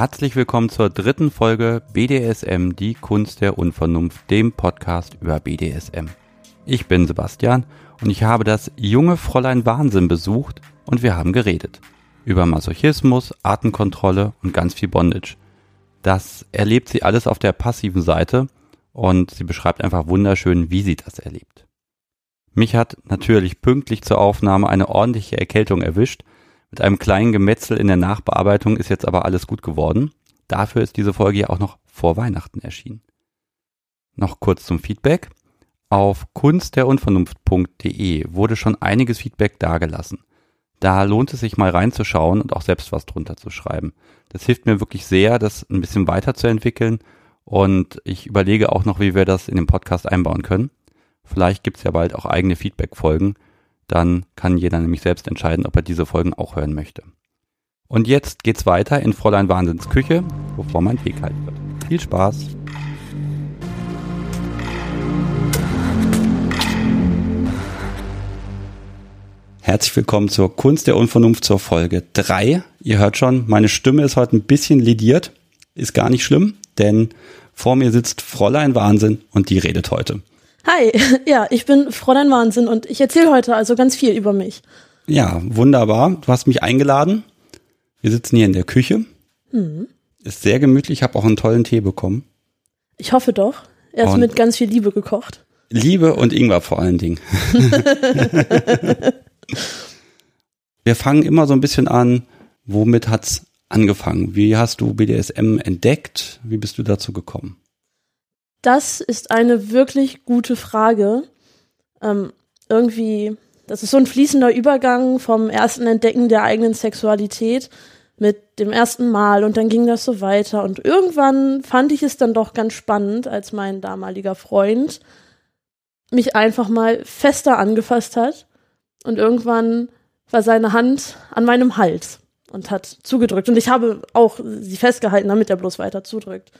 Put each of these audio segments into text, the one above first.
Herzlich willkommen zur dritten Folge BDSM, die Kunst der Unvernunft, dem Podcast über BDSM. Ich bin Sebastian und ich habe das junge Fräulein Wahnsinn besucht und wir haben geredet. Über Masochismus, Artenkontrolle und ganz viel Bondage. Das erlebt sie alles auf der passiven Seite und sie beschreibt einfach wunderschön, wie sie das erlebt. Mich hat natürlich pünktlich zur Aufnahme eine ordentliche Erkältung erwischt mit einem kleinen Gemetzel in der Nachbearbeitung ist jetzt aber alles gut geworden. Dafür ist diese Folge ja auch noch vor Weihnachten erschienen. Noch kurz zum Feedback. Auf kunstderunvernunft.de wurde schon einiges Feedback dagelassen. Da lohnt es sich mal reinzuschauen und auch selbst was drunter zu schreiben. Das hilft mir wirklich sehr, das ein bisschen weiterzuentwickeln und ich überlege auch noch, wie wir das in den Podcast einbauen können. Vielleicht gibt es ja bald auch eigene Feedback-Folgen, dann kann jeder nämlich selbst entscheiden, ob er diese Folgen auch hören möchte. Und jetzt geht's weiter in Fräulein Wahnsinns Küche, bevor mein Tee kalt wird. Viel Spaß! Herzlich willkommen zur Kunst der Unvernunft zur Folge 3. Ihr hört schon, meine Stimme ist heute ein bisschen lidiert. Ist gar nicht schlimm, denn vor mir sitzt Fräulein Wahnsinn und die redet heute. Hi, ja, ich bin Fräulein Wahnsinn und ich erzähle heute also ganz viel über mich. Ja, wunderbar. Du hast mich eingeladen. Wir sitzen hier in der Küche. Mhm. Ist sehr gemütlich. Ich habe auch einen tollen Tee bekommen. Ich hoffe doch. Er ist und mit ganz viel Liebe gekocht. Liebe und Ingwer vor allen Dingen. Wir fangen immer so ein bisschen an. Womit hat's angefangen? Wie hast du BDSM entdeckt? Wie bist du dazu gekommen? Das ist eine wirklich gute Frage. Ähm, irgendwie, das ist so ein fließender Übergang vom ersten Entdecken der eigenen Sexualität mit dem ersten Mal und dann ging das so weiter und irgendwann fand ich es dann doch ganz spannend, als mein damaliger Freund mich einfach mal fester angefasst hat und irgendwann war seine Hand an meinem Hals und hat zugedrückt und ich habe auch sie festgehalten, damit er bloß weiter zudrückt.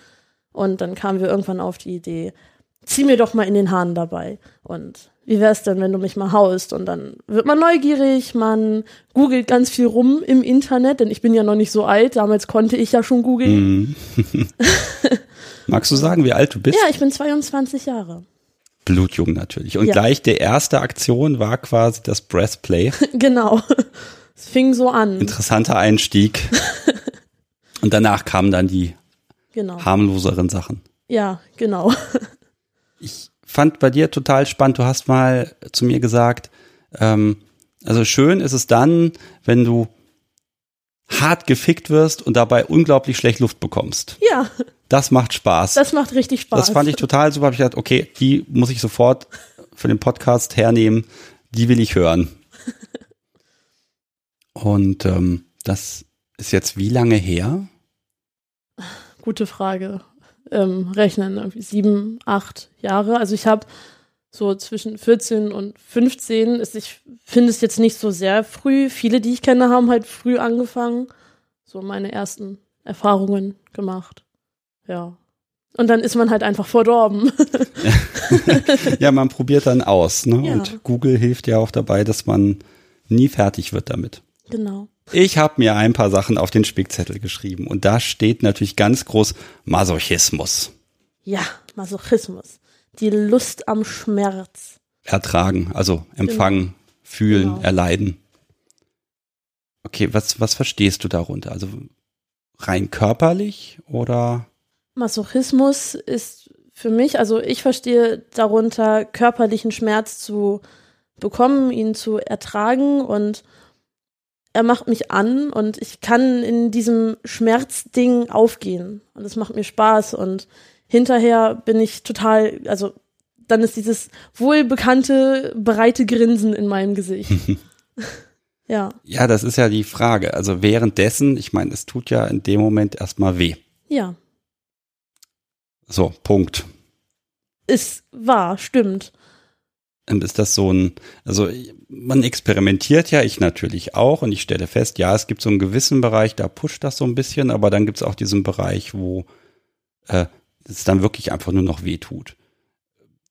Und dann kamen wir irgendwann auf die Idee, zieh mir doch mal in den Haaren dabei. Und wie wär's denn, wenn du mich mal haust? Und dann wird man neugierig, man googelt ganz viel rum im Internet, denn ich bin ja noch nicht so alt, damals konnte ich ja schon googeln. Mhm. Magst du sagen, wie alt du bist? Ja, ich bin 22 Jahre. Blutjung natürlich. Und ja. gleich der erste Aktion war quasi das Breastplay. genau. Es fing so an. Interessanter Einstieg. Und danach kamen dann die genau. harmloseren Sachen. Ja, genau. ich fand bei dir total spannend, du hast mal zu mir gesagt, ähm, also schön ist es dann, wenn du hart gefickt wirst und dabei unglaublich schlecht Luft bekommst. Ja. Das macht Spaß. Das macht richtig Spaß. Das fand ich total super. Hab ich gedacht, okay, die muss ich sofort für den Podcast hernehmen. Die will ich hören. Und ähm, das ist jetzt wie lange her? Gute Frage. Ähm, rechnen irgendwie sieben, acht Jahre. Also ich habe so zwischen 14 und 15 ist, ich finde es jetzt nicht so sehr früh. Viele, die ich kenne, haben halt früh angefangen. So meine ersten Erfahrungen gemacht. Ja. Und dann ist man halt einfach verdorben. ja, man probiert dann aus, ne? Ja. Und Google hilft ja auch dabei, dass man nie fertig wird damit. Genau. Ich habe mir ein paar Sachen auf den Spickzettel geschrieben und da steht natürlich ganz groß Masochismus. Ja, Masochismus. Die Lust am Schmerz. Ertragen, also empfangen, genau. fühlen, genau. erleiden. Okay, was, was verstehst du darunter? Also rein körperlich oder? Masochismus ist für mich, also ich verstehe darunter körperlichen Schmerz zu bekommen, ihn zu ertragen und er macht mich an und ich kann in diesem Schmerzding aufgehen. Und es macht mir Spaß. Und hinterher bin ich total, also dann ist dieses wohlbekannte, breite Grinsen in meinem Gesicht. ja. Ja, das ist ja die Frage. Also währenddessen, ich meine, es tut ja in dem Moment erstmal weh. Ja. So, Punkt. Ist wahr, stimmt ist das so ein, also man experimentiert ja, ich natürlich auch und ich stelle fest, ja, es gibt so einen gewissen Bereich, da pusht das so ein bisschen, aber dann gibt es auch diesen Bereich, wo äh, es dann wirklich einfach nur noch weh tut.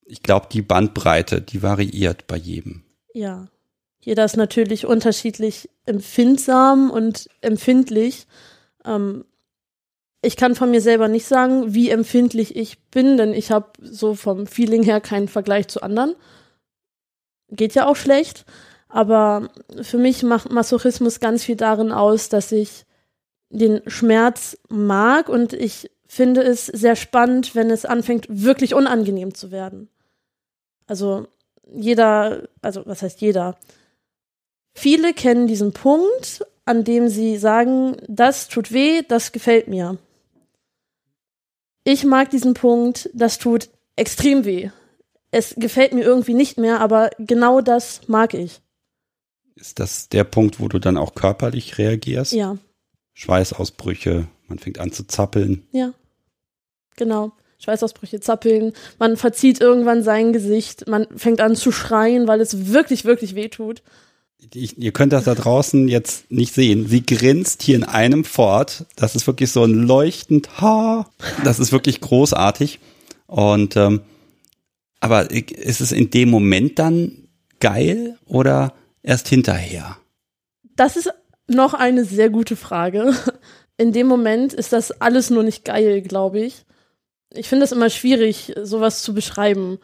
Ich glaube, die Bandbreite, die variiert bei jedem. Ja. Jeder ist natürlich unterschiedlich empfindsam und empfindlich. Ähm, Ich kann von mir selber nicht sagen, wie empfindlich ich bin, denn ich habe so vom Feeling her keinen Vergleich zu anderen. Geht ja auch schlecht. Aber für mich macht Masochismus ganz viel darin aus, dass ich den Schmerz mag und ich finde es sehr spannend, wenn es anfängt, wirklich unangenehm zu werden. Also jeder, also was heißt jeder? Viele kennen diesen Punkt, an dem sie sagen, das tut weh, das gefällt mir. Ich mag diesen Punkt, das tut extrem weh. Es gefällt mir irgendwie nicht mehr, aber genau das mag ich. Ist das der Punkt, wo du dann auch körperlich reagierst? Ja. Schweißausbrüche, man fängt an zu zappeln. Ja. Genau. Schweißausbrüche, zappeln. Man verzieht irgendwann sein Gesicht. Man fängt an zu schreien, weil es wirklich, wirklich weh tut. Ich, ihr könnt das da draußen jetzt nicht sehen. Sie grinst hier in einem fort. Das ist wirklich so ein leuchtend Ha. Das ist wirklich großartig. Und ähm, aber ist es in dem Moment dann geil oder erst hinterher? Das ist noch eine sehr gute Frage. In dem Moment ist das alles nur nicht geil, glaube ich. Ich finde es immer schwierig, sowas zu beschreiben.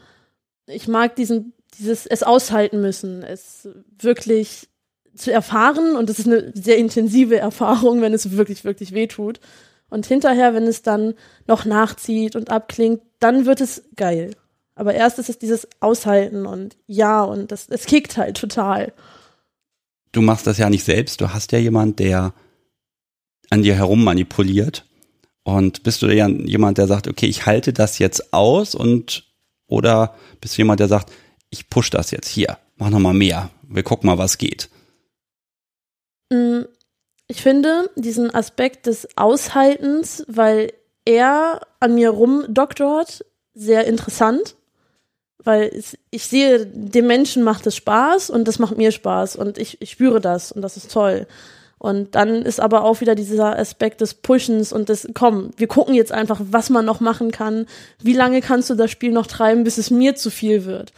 Ich mag diesen, dieses, es aushalten müssen, es wirklich zu erfahren und es ist eine sehr intensive Erfahrung, wenn es wirklich, wirklich weh tut. Und hinterher, wenn es dann noch nachzieht und abklingt, dann wird es geil. Aber erst ist es dieses Aushalten und ja, und das, es kickt halt total du machst das ja nicht selbst, du hast ja jemand, der an dir herum manipuliert. Und bist du ja jemand, der sagt, okay, ich halte das jetzt aus und oder bist du jemand, der sagt, ich push das jetzt hier, mach noch mal mehr, wir gucken mal, was geht. Mm, ich finde diesen Aspekt des Aushaltens, weil er an mir rumdoktort, sehr interessant weil ich sehe, dem Menschen macht es Spaß und das macht mir Spaß und ich, ich spüre das und das ist toll. Und dann ist aber auch wieder dieser Aspekt des Pushens und des, komm, wir gucken jetzt einfach, was man noch machen kann. Wie lange kannst du das Spiel noch treiben, bis es mir zu viel wird?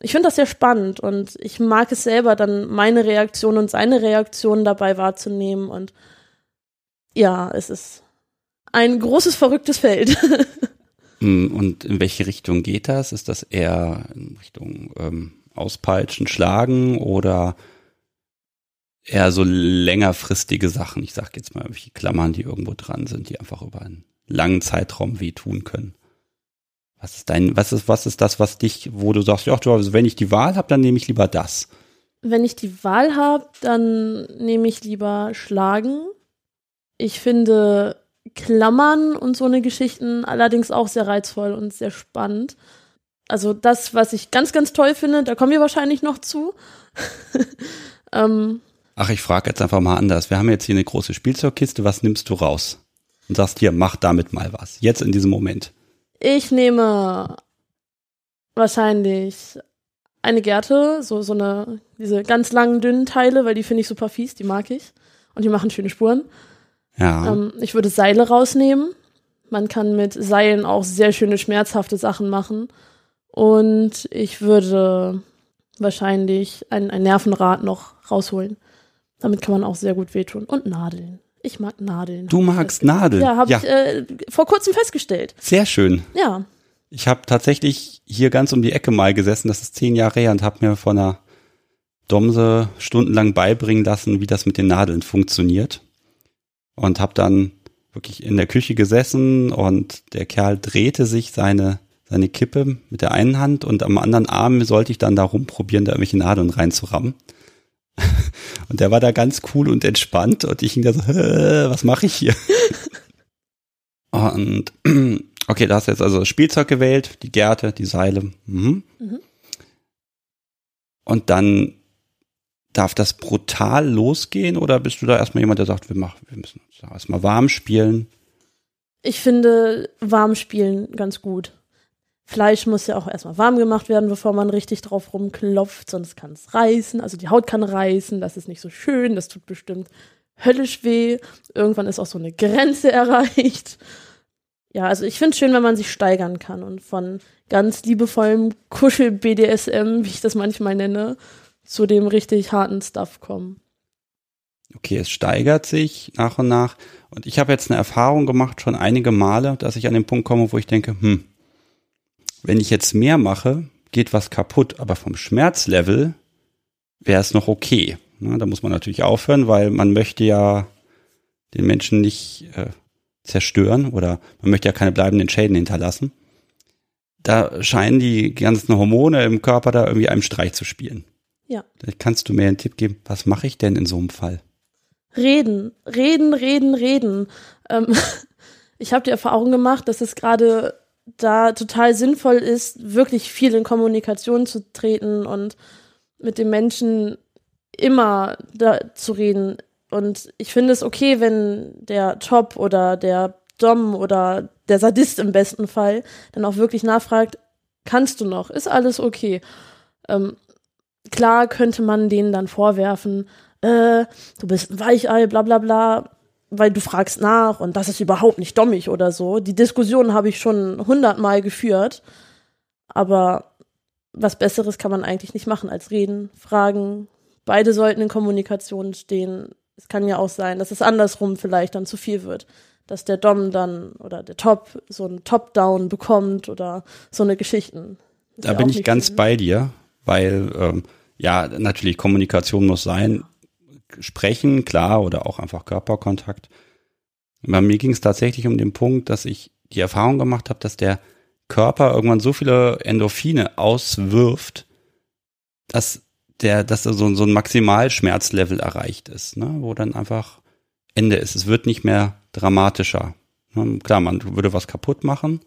Ich finde das sehr spannend und ich mag es selber, dann meine Reaktion und seine Reaktion dabei wahrzunehmen. Und ja, es ist ein großes, verrücktes Feld. Hm, und in welche Richtung geht das? Ist das eher in Richtung ähm, Auspeitschen, Schlagen oder eher so längerfristige Sachen? Ich sage jetzt mal welche Klammern, die irgendwo dran sind, die einfach über einen langen Zeitraum wehtun können. Was ist dein, was ist, was ist das, was dich, wo du sagst, ja, du, also wenn ich die Wahl habe, dann nehme ich lieber das. Wenn ich die Wahl habe, dann nehme ich lieber Schlagen. Ich finde Klammern und so eine Geschichten allerdings auch sehr reizvoll und sehr spannend. Also das, was ich ganz, ganz toll finde, da kommen wir wahrscheinlich noch zu. ähm, Ach, ich frage jetzt einfach mal anders. Wir haben jetzt hier eine große Spielzeugkiste. Was nimmst du raus? Und sagst hier, mach damit mal was. Jetzt in diesem Moment. Ich nehme wahrscheinlich eine Gerte, so, so eine, diese ganz langen, dünnen Teile, weil die finde ich super fies, die mag ich. Und die machen schöne Spuren. Ja. Ähm, ich würde Seile rausnehmen. Man kann mit Seilen auch sehr schöne schmerzhafte Sachen machen. Und ich würde wahrscheinlich ein, ein Nervenrad noch rausholen. Damit kann man auch sehr gut wehtun. Und Nadeln. Ich mag Nadeln. Du magst Nadeln? Ja, habe ja. ich äh, vor kurzem festgestellt. Sehr schön. Ja. Ich habe tatsächlich hier ganz um die Ecke mal gesessen, das ist zehn Jahre her, und habe mir von einer Domse stundenlang beibringen lassen, wie das mit den Nadeln funktioniert und habe dann wirklich in der Küche gesessen und der Kerl drehte sich seine seine Kippe mit der einen Hand und am anderen Arm sollte ich dann da rumprobieren, da irgendwelche Nadeln reinzurammen. Und der war da ganz cool und entspannt und ich hing da so, was mache ich hier? Und okay, da hast du jetzt also das Spielzeug gewählt, die Gärte, die Seile. Mhm. Mhm. Und dann Darf das brutal losgehen oder bist du da erstmal jemand, der sagt, wir machen, wir müssen uns da erstmal warm spielen? Ich finde warm spielen ganz gut. Fleisch muss ja auch erstmal warm gemacht werden, bevor man richtig drauf rumklopft, sonst kann es reißen. Also die Haut kann reißen, das ist nicht so schön, das tut bestimmt höllisch weh. Irgendwann ist auch so eine Grenze erreicht. Ja, also ich finde es schön, wenn man sich steigern kann und von ganz liebevollem Kuschel-BDSM, wie ich das manchmal nenne, zu dem richtig harten Stuff kommen. okay, es steigert sich nach und nach. Und ich habe jetzt eine Erfahrung gemacht, schon einige Male, dass ich an den Punkt komme, wo ich denke, hm, wenn ich jetzt mehr mache, geht was kaputt, aber vom Schmerzlevel wäre es noch okay. Ne, da muss man natürlich aufhören, weil man möchte ja den Menschen nicht äh, zerstören oder man möchte ja keine bleibenden Schäden hinterlassen. Da scheinen die ganzen Hormone im Körper da irgendwie einem Streich zu spielen. Ja. kannst du mir einen Tipp geben, was mache ich denn in so einem Fall? Reden, reden, reden, reden. Ähm, ich habe die Erfahrung gemacht, dass es gerade da total sinnvoll ist, wirklich viel in Kommunikation zu treten und mit den Menschen immer da zu reden. Und ich finde es okay, wenn der Top oder der Dom oder der Sadist im besten Fall dann auch wirklich nachfragt, kannst du noch? Ist alles okay? Ähm, klar könnte man denen dann vorwerfen, äh, du bist ein Weichei, bla bla bla, weil du fragst nach und das ist überhaupt nicht dommig oder so. Die Diskussion habe ich schon hundertmal geführt, aber was Besseres kann man eigentlich nicht machen als reden, fragen. Beide sollten in Kommunikation stehen. Es kann ja auch sein, dass es andersrum vielleicht dann zu viel wird. Dass der Dom dann oder der Top so ein Top-Down bekommt oder so eine Geschichten. Da bin ich ganz viel. bei dir, weil ähm, ja, natürlich Kommunikation muss sein. Sprechen, klar, oder auch einfach Körperkontakt. Bei mir ging es tatsächlich um den Punkt, dass ich die Erfahrung gemacht habe, dass der Körper irgendwann so viele Endorphine auswirft, dass der, dass so, so ein Maximalschmerzlevel erreicht ist, ne? wo dann einfach Ende ist. Es wird nicht mehr dramatischer. Ne? Klar, man würde was kaputt machen,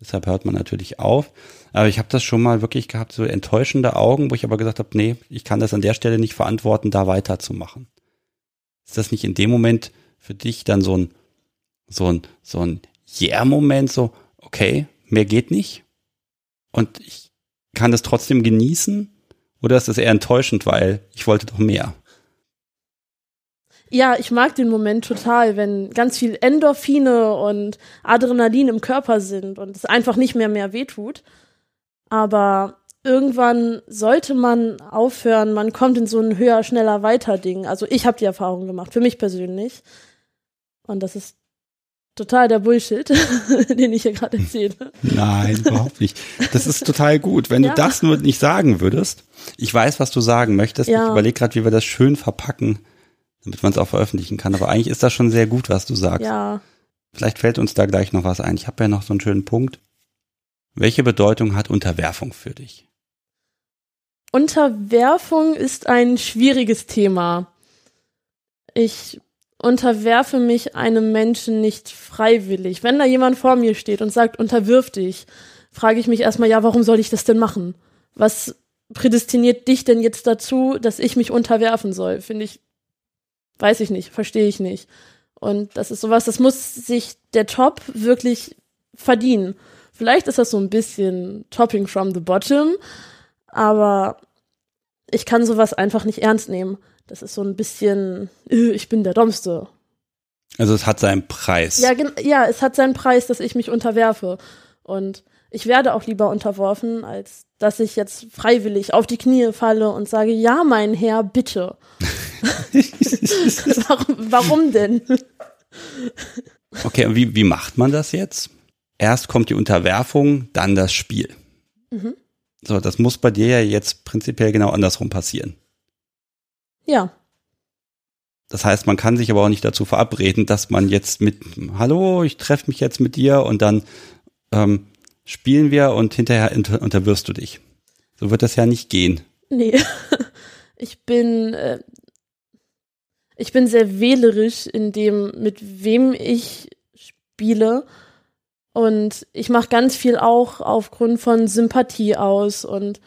deshalb hört man natürlich auf. Aber ich habe das schon mal wirklich gehabt, so enttäuschende Augen, wo ich aber gesagt habe, nee, ich kann das an der Stelle nicht verantworten, da weiterzumachen. Ist das nicht in dem Moment für dich dann so ein, so ein, so ein Yeah-Moment, so, okay, mehr geht nicht und ich kann das trotzdem genießen? Oder ist das eher enttäuschend, weil ich wollte doch mehr? Ja, ich mag den Moment total, wenn ganz viel Endorphine und Adrenalin im Körper sind und es einfach nicht mehr mehr wehtut. Aber irgendwann sollte man aufhören, man kommt in so ein höher, schneller, weiter Ding. Also ich habe die Erfahrung gemacht, für mich persönlich. Und das ist total der Bullshit, den ich hier gerade erzähle. Nein, überhaupt nicht. Das ist total gut. Wenn ja. du das nur nicht sagen würdest, ich weiß, was du sagen möchtest. Ja. Ich überlege gerade, wie wir das schön verpacken, damit man es auch veröffentlichen kann. Aber eigentlich ist das schon sehr gut, was du sagst. Ja. Vielleicht fällt uns da gleich noch was ein. Ich habe ja noch so einen schönen Punkt. Welche Bedeutung hat Unterwerfung für dich? Unterwerfung ist ein schwieriges Thema. Ich unterwerfe mich einem Menschen nicht freiwillig. Wenn da jemand vor mir steht und sagt, unterwirf dich, frage ich mich erstmal, ja, warum soll ich das denn machen? Was prädestiniert dich denn jetzt dazu, dass ich mich unterwerfen soll? Finde ich, weiß ich nicht, verstehe ich nicht. Und das ist sowas, das muss sich der Top wirklich verdienen. Vielleicht ist das so ein bisschen Topping from the bottom, aber ich kann sowas einfach nicht ernst nehmen. Das ist so ein bisschen, äh, ich bin der Dummste. Also es hat seinen Preis. Ja, ja, es hat seinen Preis, dass ich mich unterwerfe. Und ich werde auch lieber unterworfen, als dass ich jetzt freiwillig auf die Knie falle und sage, ja, mein Herr, bitte. warum, warum denn? Okay, und wie, wie macht man das jetzt? Erst kommt die Unterwerfung, dann das Spiel. Mhm. So, das muss bei dir ja jetzt prinzipiell genau andersrum passieren. Ja. Das heißt, man kann sich aber auch nicht dazu verabreden, dass man jetzt mit, hallo, ich treffe mich jetzt mit dir und dann ähm, spielen wir und hinterher unter, unterwirfst du dich. So wird das ja nicht gehen. Nee. Ich bin, äh, ich bin sehr wählerisch in dem, mit wem ich spiele. Und ich mache ganz viel auch aufgrund von Sympathie aus. Und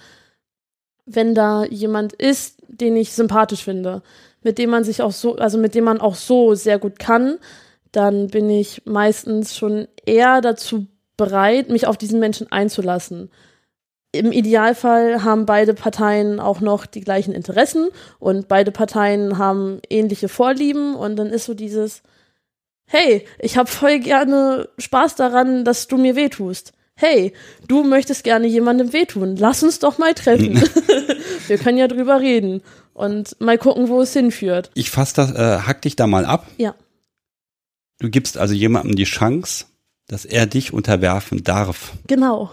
wenn da jemand ist, den ich sympathisch finde, mit dem man sich auch so, also mit dem man auch so sehr gut kann, dann bin ich meistens schon eher dazu bereit, mich auf diesen Menschen einzulassen. Im Idealfall haben beide Parteien auch noch die gleichen Interessen und beide Parteien haben ähnliche Vorlieben und dann ist so dieses, hey, ich habe voll gerne Spaß daran, dass du mir wehtust hey, du möchtest gerne jemandem wehtun, lass uns doch mal treffen. Wir können ja drüber reden. und mal gucken, wo es hinführt. Ich fass das, äh, hack dich da mal ab. Ja. Du gibst also jemandem die Chance, dass er dich unterwerfen darf. Genau,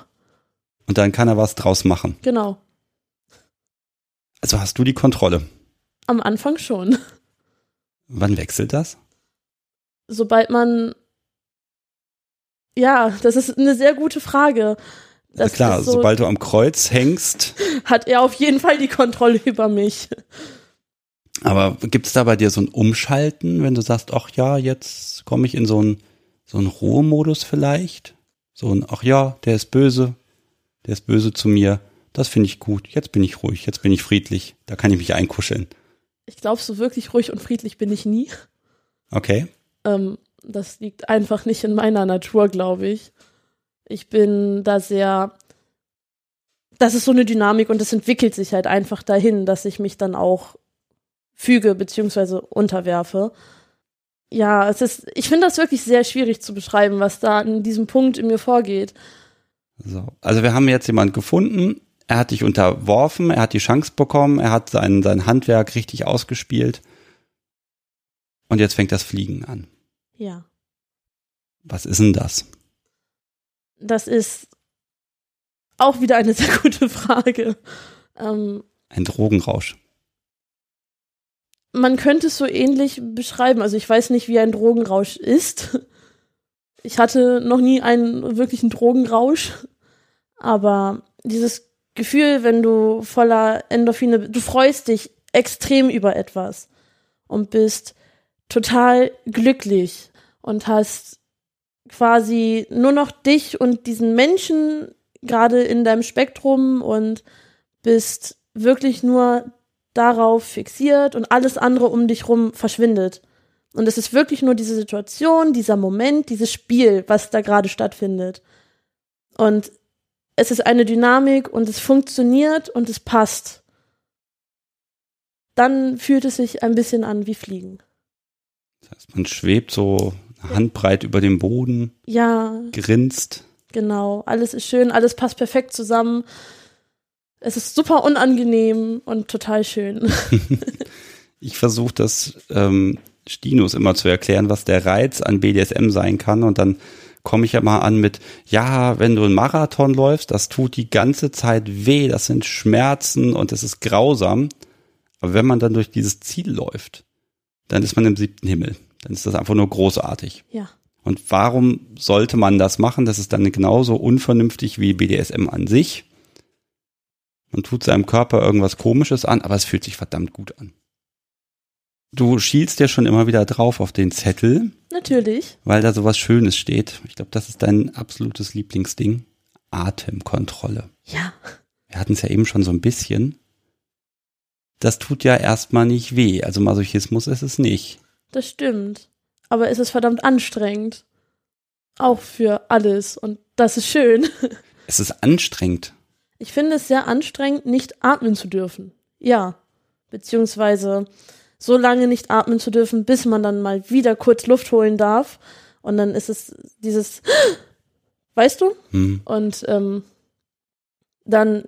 Und dann kann er was draus machen. genau. Also hast du die Kontrolle. Am Anfang schon. Wann wechselt das? Sobald man, ja, das ist eine sehr gute Frage. Das Also klar, so, sobald du am Kreuz hängst. hat er auf jeden Fall die Kontrolle über mich. Aber gibt es da bei dir so ein Umschalten, wenn du sagst, ach ja, jetzt komme ich in so einen so einen Ruhemodus vielleicht? So ein, ach ja, der ist böse, der ist böse zu mir. Das finde ich gut. Jetzt bin ich ruhig, jetzt bin ich friedlich. Da kann ich mich einkuscheln. Ich glaube, so wirklich ruhig und friedlich bin ich nie. Okay. Ähm, das liegt einfach nicht in meiner Natur, glaube ich. Ich bin da sehr. Das ist so eine Dynamik und es entwickelt sich halt einfach dahin, dass ich mich dann auch füge beziehungsweise unterwerfe. Ja, es ist, ich finde das wirklich sehr schwierig zu beschreiben, was da an diesem Punkt in mir vorgeht. So. Also wir haben jetzt jemand gefunden, er hat dich unterworfen, er hat die Chance bekommen, er hat sein, sein Handwerk richtig ausgespielt. Und jetzt fängt das Fliegen an. Ja. Was ist denn das? Das ist auch wieder eine sehr gute Frage. Ähm, Ein Drogenrausch. Man könnte es so ähnlich beschreiben. Also ich weiß nicht, wie ein Drogenrausch ist. Ich hatte noch nie einen wirklichen Drogenrausch. Aber dieses Gefühl, wenn du voller Endorphine, du freust dich extrem über etwas und bist total glücklich und hast quasi nur noch dich und diesen Menschen gerade in deinem Spektrum und bist wirklich nur darauf fixiert und alles andere um dich rum verschwindet. Und es ist wirklich nur diese Situation, dieser Moment, dieses Spiel, was da gerade stattfindet. Und es ist eine Dynamik und es funktioniert und es passt. Dann fühlt es sich ein bisschen an wie Fliegen. Das heißt, man schwebt so handbreit über dem Boden, Ja, grinst. genau. Alles ist schön, alles passt perfekt zusammen. Es ist super unangenehm und total schön. Ich versuche das ähm, Stinus immer zu erklären, was der Reiz an BDSM sein kann. Und dann komme ich ja mal an mit, ja, wenn du einen Marathon läufst, das tut die ganze Zeit weh, das sind Schmerzen und es ist grausam. Aber wenn man dann durch dieses Ziel läuft, dann ist man im siebten Himmel. Dann ist das einfach nur großartig. Ja. Und warum sollte man das machen? Das ist dann genauso unvernünftig wie BDSM an sich. Man tut seinem Körper irgendwas Komisches an, aber es fühlt sich verdammt gut an. Du schielst ja schon immer wieder drauf auf den Zettel, Natürlich. weil da sowas Schönes steht. Ich glaube, das ist dein absolutes Lieblingsding. Atemkontrolle. Ja. Wir hatten es ja eben schon so ein bisschen. Das tut ja erstmal nicht weh. Also Masochismus ist es nicht. Das stimmt. Aber es ist verdammt anstrengend. Auch für alles. Und das ist schön. Es ist anstrengend. Ich finde es sehr anstrengend, nicht atmen zu dürfen. Ja. Beziehungsweise so lange nicht atmen zu dürfen, bis man dann mal wieder kurz Luft holen darf. Und dann ist es dieses, weißt du? Hm. Und ähm, dann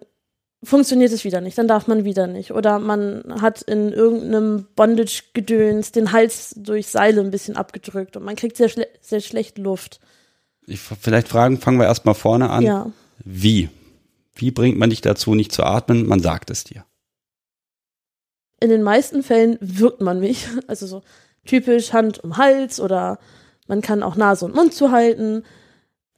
funktioniert es wieder nicht, dann darf man wieder nicht. Oder man hat in irgendeinem Bondage-Gedöns den Hals durch Seile ein bisschen abgedrückt und man kriegt sehr, schle sehr schlecht Luft. Ich, vielleicht fragen, fangen wir erstmal vorne an. Ja. Wie? Wie bringt man dich dazu, nicht zu atmen? Man sagt es dir. In den meisten Fällen wirkt man mich. Also so typisch Hand um Hals oder man kann auch Nase und Mund zuhalten.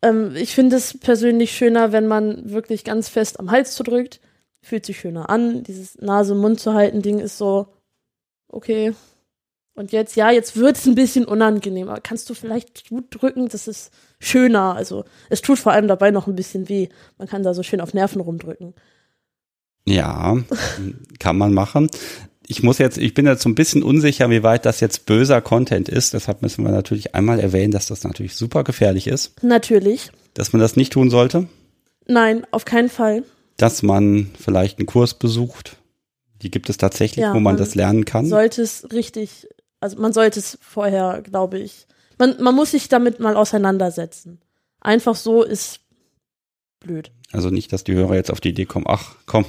Ähm, ich finde es persönlich schöner, wenn man wirklich ganz fest am Hals zudrückt. Fühlt sich schöner an. Dieses Nase und Mund zu halten Ding ist so, okay. Und jetzt, ja, jetzt wird es ein bisschen unangenehm. Aber kannst du vielleicht gut drücken? Das ist schöner. Also es tut vor allem dabei noch ein bisschen weh. Man kann da so schön auf Nerven rumdrücken. Ja, kann man machen. Ich muss jetzt, ich bin jetzt so ein bisschen unsicher, wie weit das jetzt böser Content ist. Deshalb müssen wir natürlich einmal erwähnen, dass das natürlich super gefährlich ist, Natürlich. dass man das nicht tun sollte, Nein, auf keinen Fall. dass man vielleicht einen Kurs besucht. Die gibt es tatsächlich, Ja, wo man, man das lernen kann. sollte es richtig, also man sollte es vorher, glaube ich, man, man muss sich damit mal auseinandersetzen. Einfach so ist blöd. Also nicht, dass die Hörer jetzt auf die Idee kommen, ach komm,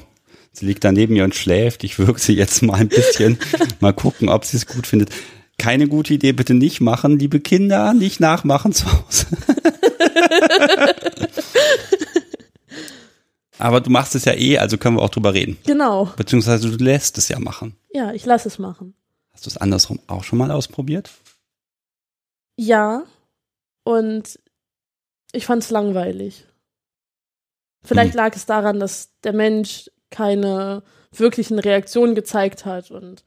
Sie liegt da neben mir und schläft. Ich wirke sie jetzt mal ein bisschen. mal gucken, ob sie es gut findet. Keine gute Idee, bitte nicht machen, liebe Kinder, nicht nachmachen zu Hause. Aber du machst es ja eh, also können wir auch drüber reden. Genau. Beziehungsweise du lässt es ja machen. Ja, ich lasse es machen. Hast du es andersrum auch schon mal ausprobiert? Ja. Und ich fand es langweilig. Vielleicht hm. lag es daran, dass der Mensch keine wirklichen Reaktionen gezeigt hat und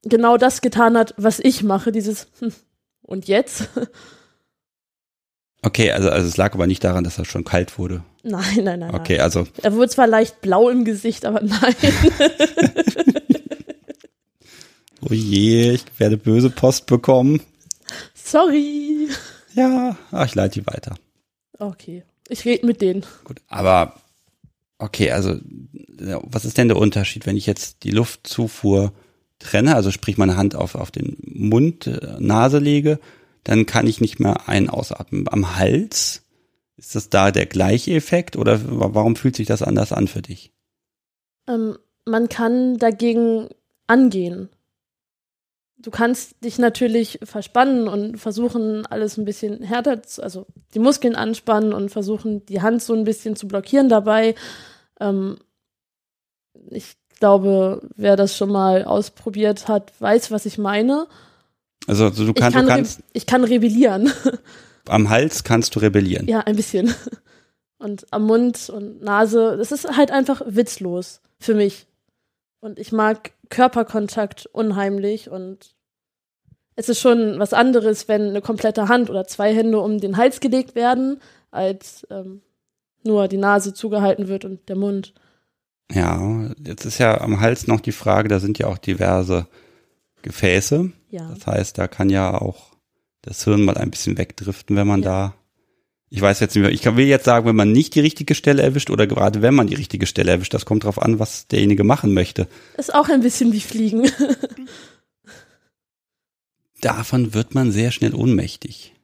genau das getan hat, was ich mache, dieses und jetzt? Okay, also, also es lag aber nicht daran, dass er schon kalt wurde. Nein, nein, nein. Okay, also. Er wurde zwar leicht blau im Gesicht, aber nein. oh je, ich werde böse Post bekommen. Sorry. Ja, ach, ich leite die weiter. Okay, ich rede mit denen. Gut, aber okay, also was ist denn der Unterschied, wenn ich jetzt die Luftzufuhr trenne, also sprich meine Hand auf, auf den Mund, äh, Nase lege, dann kann ich nicht mehr ein- ausatmen. Am Hals, ist das da der gleiche Effekt oder warum fühlt sich das anders an für dich? Ähm, man kann dagegen angehen. Du kannst dich natürlich verspannen und versuchen, alles ein bisschen härter, zu, also die Muskeln anspannen und versuchen, die Hand so ein bisschen zu blockieren dabei. Ähm, ich glaube, wer das schon mal ausprobiert hat, weiß, was ich meine. Also, also du, kann, ich kann du kannst. ich kann rebellieren. Am Hals kannst du rebellieren. Ja, ein bisschen. Und am Mund und Nase, das ist halt einfach witzlos für mich. Und ich mag Körperkontakt unheimlich und es ist schon was anderes, wenn eine komplette Hand oder zwei Hände um den Hals gelegt werden, als ähm, nur die Nase zugehalten wird und der Mund. Ja, jetzt ist ja am Hals noch die Frage, da sind ja auch diverse Gefäße. Ja. Das heißt, da kann ja auch das Hirn mal ein bisschen wegdriften, wenn man ja. da ich weiß jetzt nicht mehr, ich will jetzt sagen, wenn man nicht die richtige Stelle erwischt oder gerade wenn man die richtige Stelle erwischt, das kommt drauf an, was derjenige machen möchte. Ist auch ein bisschen wie Fliegen. Davon wird man sehr schnell ohnmächtig.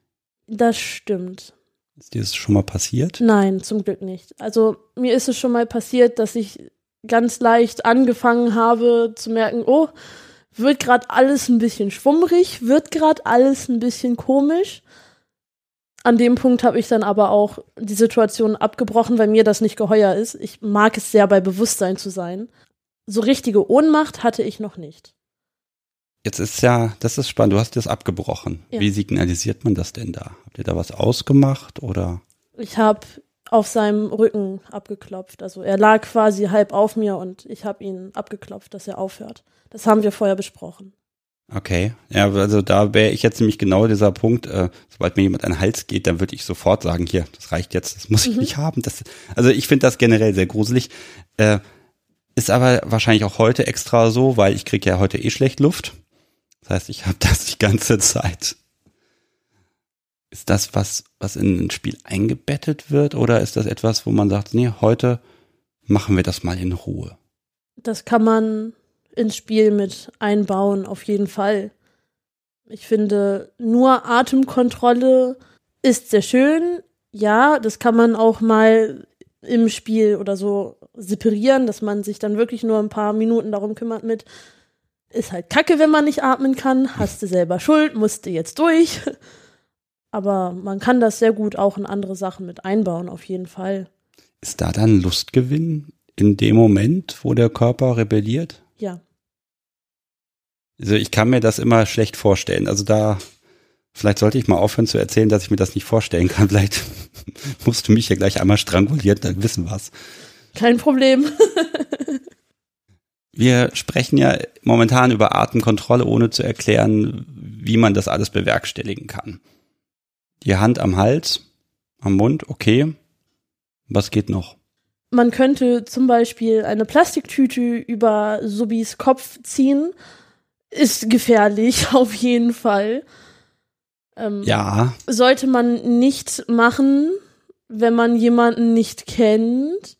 Das stimmt. Ist dir das schon mal passiert? Nein, zum Glück nicht. Also mir ist es schon mal passiert, dass ich ganz leicht angefangen habe zu merken, oh, wird gerade alles ein bisschen schwummrig, wird gerade alles ein bisschen komisch. An dem Punkt habe ich dann aber auch die Situation abgebrochen, weil mir das nicht geheuer ist. Ich mag es sehr, bei Bewusstsein zu sein. So richtige Ohnmacht hatte ich noch nicht. Jetzt ist ja, das ist spannend, du hast das abgebrochen. Ja. Wie signalisiert man das denn da? Habt ihr da was ausgemacht oder? Ich habe auf seinem Rücken abgeklopft. Also er lag quasi halb auf mir und ich habe ihn abgeklopft, dass er aufhört. Das haben wir vorher besprochen. Okay, ja, also da wäre ich jetzt nämlich genau dieser Punkt, äh, sobald mir jemand an den Hals geht, dann würde ich sofort sagen, hier, das reicht jetzt, das muss ich mhm. nicht haben. Das, also ich finde das generell sehr gruselig. Äh, ist aber wahrscheinlich auch heute extra so, weil ich kriege ja heute eh schlecht Luft. Das heißt, ich habe das die ganze Zeit. Ist das was, was in ein Spiel eingebettet wird oder ist das etwas, wo man sagt, nee, heute machen wir das mal in Ruhe? Das kann man ins Spiel mit einbauen, auf jeden Fall. Ich finde, nur Atemkontrolle ist sehr schön. Ja, das kann man auch mal im Spiel oder so separieren, dass man sich dann wirklich nur ein paar Minuten darum kümmert mit, ist halt kacke, wenn man nicht atmen kann. Hast du selber Schuld, musst du jetzt durch. Aber man kann das sehr gut auch in andere Sachen mit einbauen, auf jeden Fall. Ist da dann Lustgewinn in dem Moment, wo der Körper rebelliert? Ja. Also ich kann mir das immer schlecht vorstellen. Also da, vielleicht sollte ich mal aufhören zu erzählen, dass ich mir das nicht vorstellen kann. Vielleicht musst du mich ja gleich einmal strangulieren, dann wissen wir's. Kein Problem. Wir sprechen ja momentan über Atemkontrolle, ohne zu erklären, wie man das alles bewerkstelligen kann. Die Hand am Hals, am Mund, okay. Was geht noch? Man könnte zum Beispiel eine Plastiktüte über Subis Kopf ziehen. Ist gefährlich, auf jeden Fall. Ähm, ja. Sollte man nicht machen, wenn man jemanden nicht kennt.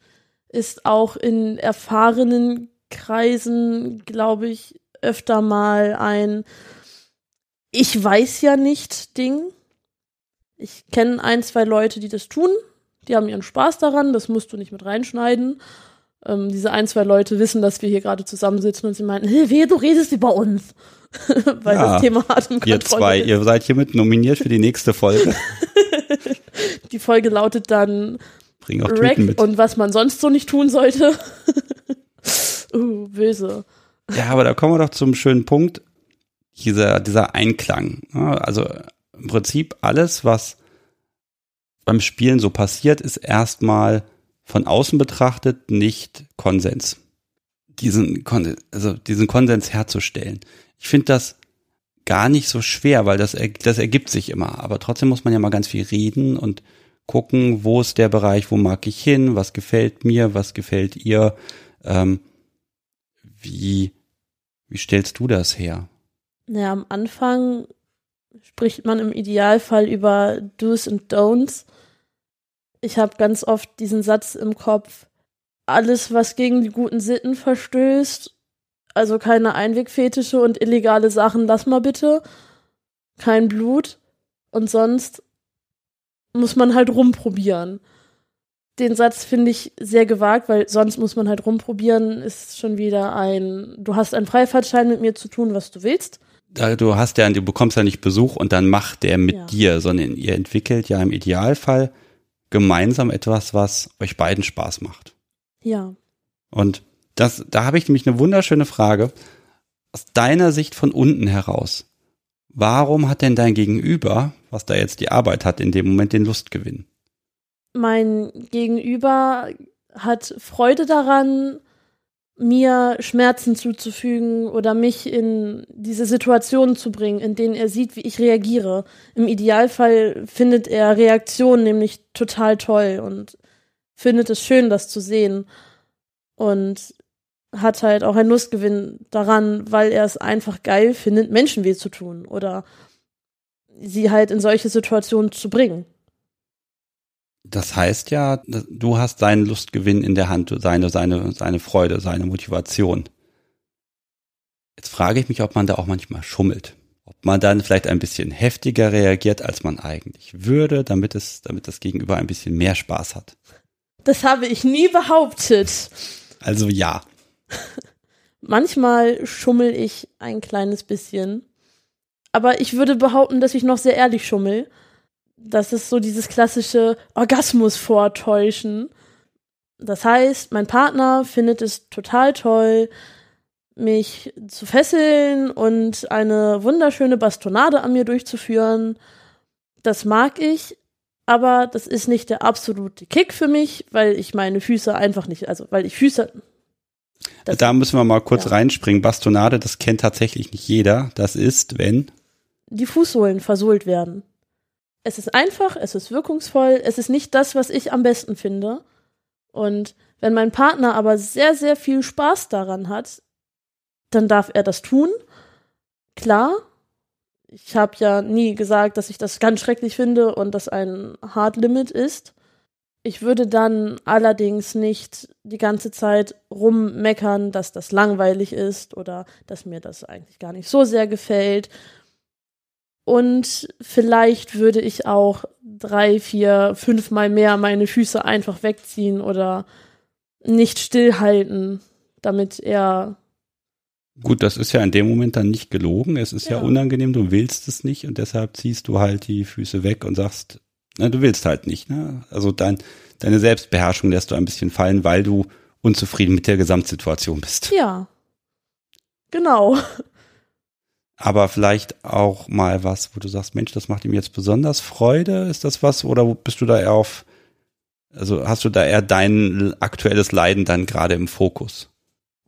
Ist auch in erfahrenen Kreisen, glaube ich, öfter mal ein Ich weiß ja nicht Ding. Ich kenne ein, zwei Leute, die das tun. Die haben ihren Spaß daran, das musst du nicht mit reinschneiden. Ähm, diese ein, zwei Leute wissen, dass wir hier gerade zusammensitzen und sie meinten, hey, wehe, du redest über uns. Weil Ja, das Thema Atemkontrolle Ihr zwei, ist. ihr seid hiermit nominiert für die nächste Folge. Die Folge lautet dann Bring auch Rack Tüten mit. und was man sonst so nicht tun sollte. uh, böse. Ja, aber da kommen wir doch zum schönen Punkt. Dieser, dieser Einklang. Ja, Also im Prinzip alles, was beim Spielen so passiert, ist erstmal von außen betrachtet nicht Konsens. Diesen, Kon also diesen Konsens herzustellen. Ich finde das gar nicht so schwer, weil das, das ergibt sich immer. Aber trotzdem muss man ja mal ganz viel reden und gucken, wo ist der Bereich, wo mag ich hin, was gefällt mir, was gefällt ihr. Ähm, wie, wie stellst du das her? Ja, am Anfang spricht man im Idealfall über Do's und Don'ts. Ich habe ganz oft diesen Satz im Kopf, alles, was gegen die guten Sitten verstößt, also keine Einwegfetische und illegale Sachen, lass mal bitte. Kein Blut. Und sonst muss man halt rumprobieren. Den Satz finde ich sehr gewagt, weil sonst muss man halt rumprobieren, ist schon wieder ein, du hast einen Freifahrtschein mit mir zu tun, was du willst. Da- Du hast ja, du bekommst ja nicht Besuch und dann macht der mit Ja. dir, sondern ihr entwickelt ja im Idealfall gemeinsam etwas, was euch beiden Spaß macht. Ja. Und das, da habe ich nämlich eine wunderschöne Frage. Aus deiner Sicht von unten heraus. Warum hat denn dein Gegenüber, was da jetzt die Arbeit hat, in dem Moment den Lustgewinn? mein Gegenüber hat Freude daran, mir Schmerzen zuzufügen oder mich in diese Situationen zu bringen, in denen er sieht, wie ich reagiere. Im Idealfall findet er Reaktionen nämlich total toll und findet es schön, das zu sehen. Und hat halt auch einen Lustgewinn daran, weil er es einfach geil findet, Menschen weh zu tun oder sie halt in solche Situationen zu bringen. Das heißt ja, du hast seinen Lustgewinn in der Hand, seine, seine, seine Freude, seine Motivation. Jetzt frage ich mich, ob man da auch manchmal schummelt. Ob man dann vielleicht ein bisschen heftiger reagiert, als man eigentlich würde, damit es, damit das Gegenüber ein bisschen mehr Spaß hat. Das habe ich nie behauptet. Also ja. Manchmal schummel ich ein kleines bisschen. Aber ich würde behaupten, dass ich noch sehr ehrlich schummel. Das ist so dieses klassische Orgasmus vortäuschen. Das heißt, mein Partner findet es total toll, mich zu fesseln und eine wunderschöne Bastonade an mir durchzuführen. Das mag ich, aber das ist nicht der absolute Kick für mich, weil ich meine Füße einfach nicht, also weil ich Füße. Da müssen wir mal kurz ja. reinspringen. Bastonade, das kennt tatsächlich nicht jeder. Das ist, wenn. die Fußsohlen versohlt werden. Es ist einfach, es ist wirkungsvoll, es ist nicht das, was ich am besten finde. Und wenn mein Partner aber sehr, sehr viel Spaß daran hat, dann darf er das tun. Klar, ich habe ja nie gesagt, dass ich das ganz schrecklich finde und das ein Hard Limit ist. Ich würde dann allerdings nicht die ganze Zeit rummeckern, dass das langweilig ist oder dass mir das eigentlich gar nicht so sehr gefällt. Und vielleicht würde ich auch drei, vier, fünfmal mehr meine Füße einfach wegziehen oder nicht stillhalten, damit er. Gut, das ist ja in dem Moment dann nicht gelogen. Es ist ja, Ja. unangenehm, du willst es nicht und deshalb ziehst du halt die Füße weg und sagst, na, du willst halt nicht. Ne? Also dein, deine Selbstbeherrschung lässt du ein bisschen fallen, weil du unzufrieden mit der Gesamtsituation bist. Ja. Genau. Aber vielleicht auch mal was, wo du sagst, Mensch, das macht ihm jetzt besonders Freude. Ist das was? Oder bist du da eher auf, also hast du da eher dein aktuelles Leiden dann gerade im Fokus?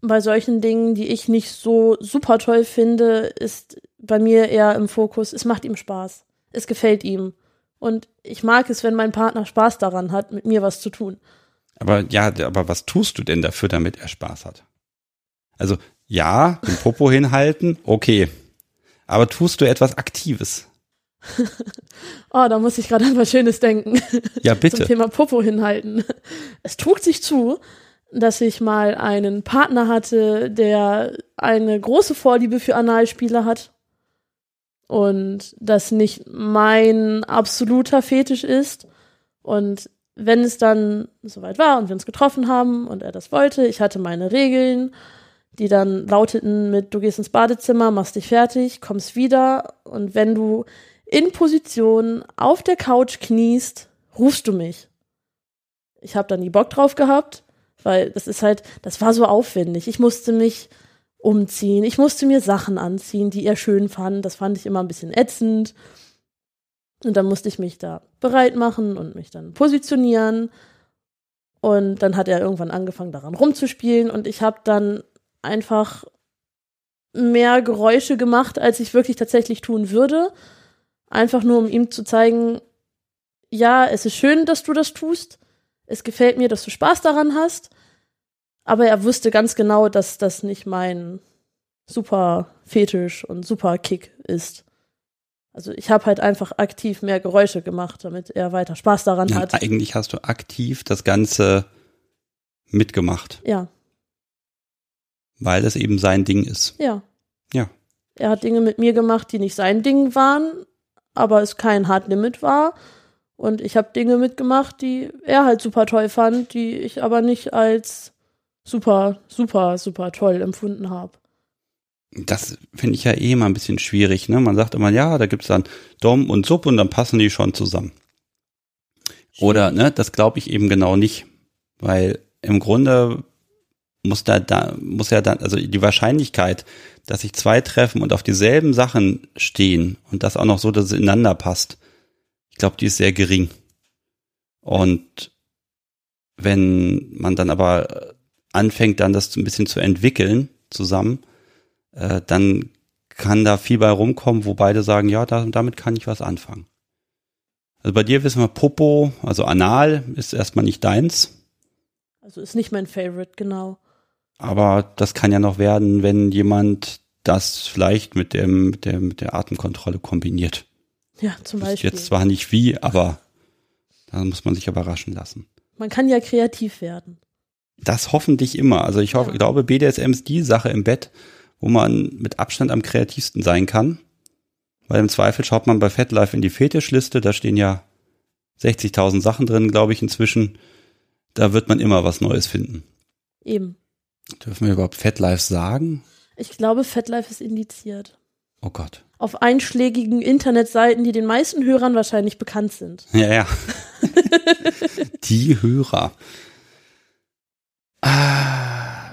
Bei solchen Dingen, die ich nicht so super toll finde, ist bei mir eher im Fokus, es macht ihm Spaß. Es gefällt ihm. Und ich mag es, wenn mein Partner Spaß daran hat, mit mir was zu tun. Aber ja, aber was tust du denn dafür, damit er Spaß hat? Also ja, den Popo hinhalten, okay. Aber tust du etwas Aktives? Oh, da muss ich gerade an was Schönes denken. Ja, Zum bitte. Thema Popo hinhalten. Es trug sich zu, dass ich mal einen Partner hatte, der eine große Vorliebe für Analspiele hat. Und das nicht mein absoluter Fetisch ist. Und wenn es dann soweit war und wir uns getroffen haben und er das wollte, ich hatte meine Regeln, die dann lauteten mit, du gehst ins Badezimmer, machst dich fertig, kommst wieder und wenn du in Position auf der Couch kniest, rufst du mich. Ich habe dann nie Bock drauf gehabt, weil das ist halt, das war so aufwendig. Ich musste mich umziehen, ich musste mir Sachen anziehen, die er schön fand. Das fand ich immer ein bisschen ätzend. Und dann musste ich mich da bereit machen und mich dann positionieren. Und dann hat er irgendwann angefangen, daran rumzuspielen. Und ich habe dann einfach mehr Geräusche gemacht, als ich wirklich tatsächlich tun würde. Einfach nur, um ihm zu zeigen, ja, es ist schön, dass du das tust. Es gefällt mir, dass du Spaß daran hast. Aber er wusste ganz genau, dass das nicht mein super Fetisch und super Kick ist. Also ich habe halt einfach aktiv mehr Geräusche gemacht, damit er weiter Spaß daran Ja, hat. eigentlich hast du aktiv das Ganze mitgemacht, Ja, weil es eben sein Ding ist. ja. Ja. Er hat Dinge mit mir gemacht, die nicht sein Ding waren, aber es kein Hard Limit war. Und ich habe Dinge mitgemacht, die er halt super toll fand, die ich aber nicht als super, super, super toll empfunden habe. Das finde ich ja eh immer ein bisschen schwierig. Ne? Man sagt immer, ja, da gibt's dann Dom und Sub und dann passen die schon zusammen. Oder, ne, das glaube ich eben genau nicht. Weil im Grunde muss da, da, muss ja dann, also die Wahrscheinlichkeit, dass sich zwei treffen und auf dieselben Sachen stehen und das auch noch so, dass es ineinander passt, ich glaube, die ist sehr gering. Und wenn man dann aber anfängt, dann das ein bisschen zu entwickeln zusammen, äh, dann kann da viel bei rumkommen, wo beide sagen, ja, da, damit kann ich was anfangen. Also bei dir wissen wir, Popo, also Anal ist erstmal nicht deins, Also ist nicht mein Favorite, genau. Aber das kann ja noch werden, wenn jemand das vielleicht mit dem, mit dem mit der Atemkontrolle kombiniert. Ja, zum Beispiel. jetzt zwar nicht wie, aber da muss man sich überraschen lassen. Man kann ja kreativ werden. Das hoffentlich immer. Also ich hoffe, Ja. glaube, BDSM ist die Sache im Bett, wo man mit Abstand am kreativsten sein kann. Weil im Zweifel schaut man bei FetLife in die Fetischliste, da stehen ja 60.000 Sachen drin, glaube ich, inzwischen. Da wird man immer was Neues finden. Eben. Dürfen wir überhaupt FetLife sagen? Ich glaube, FetLife ist indiziert. Oh Gott. Auf einschlägigen Internetseiten, die den meisten Hörern wahrscheinlich bekannt sind. Ja, ja. die Hörer. Ah.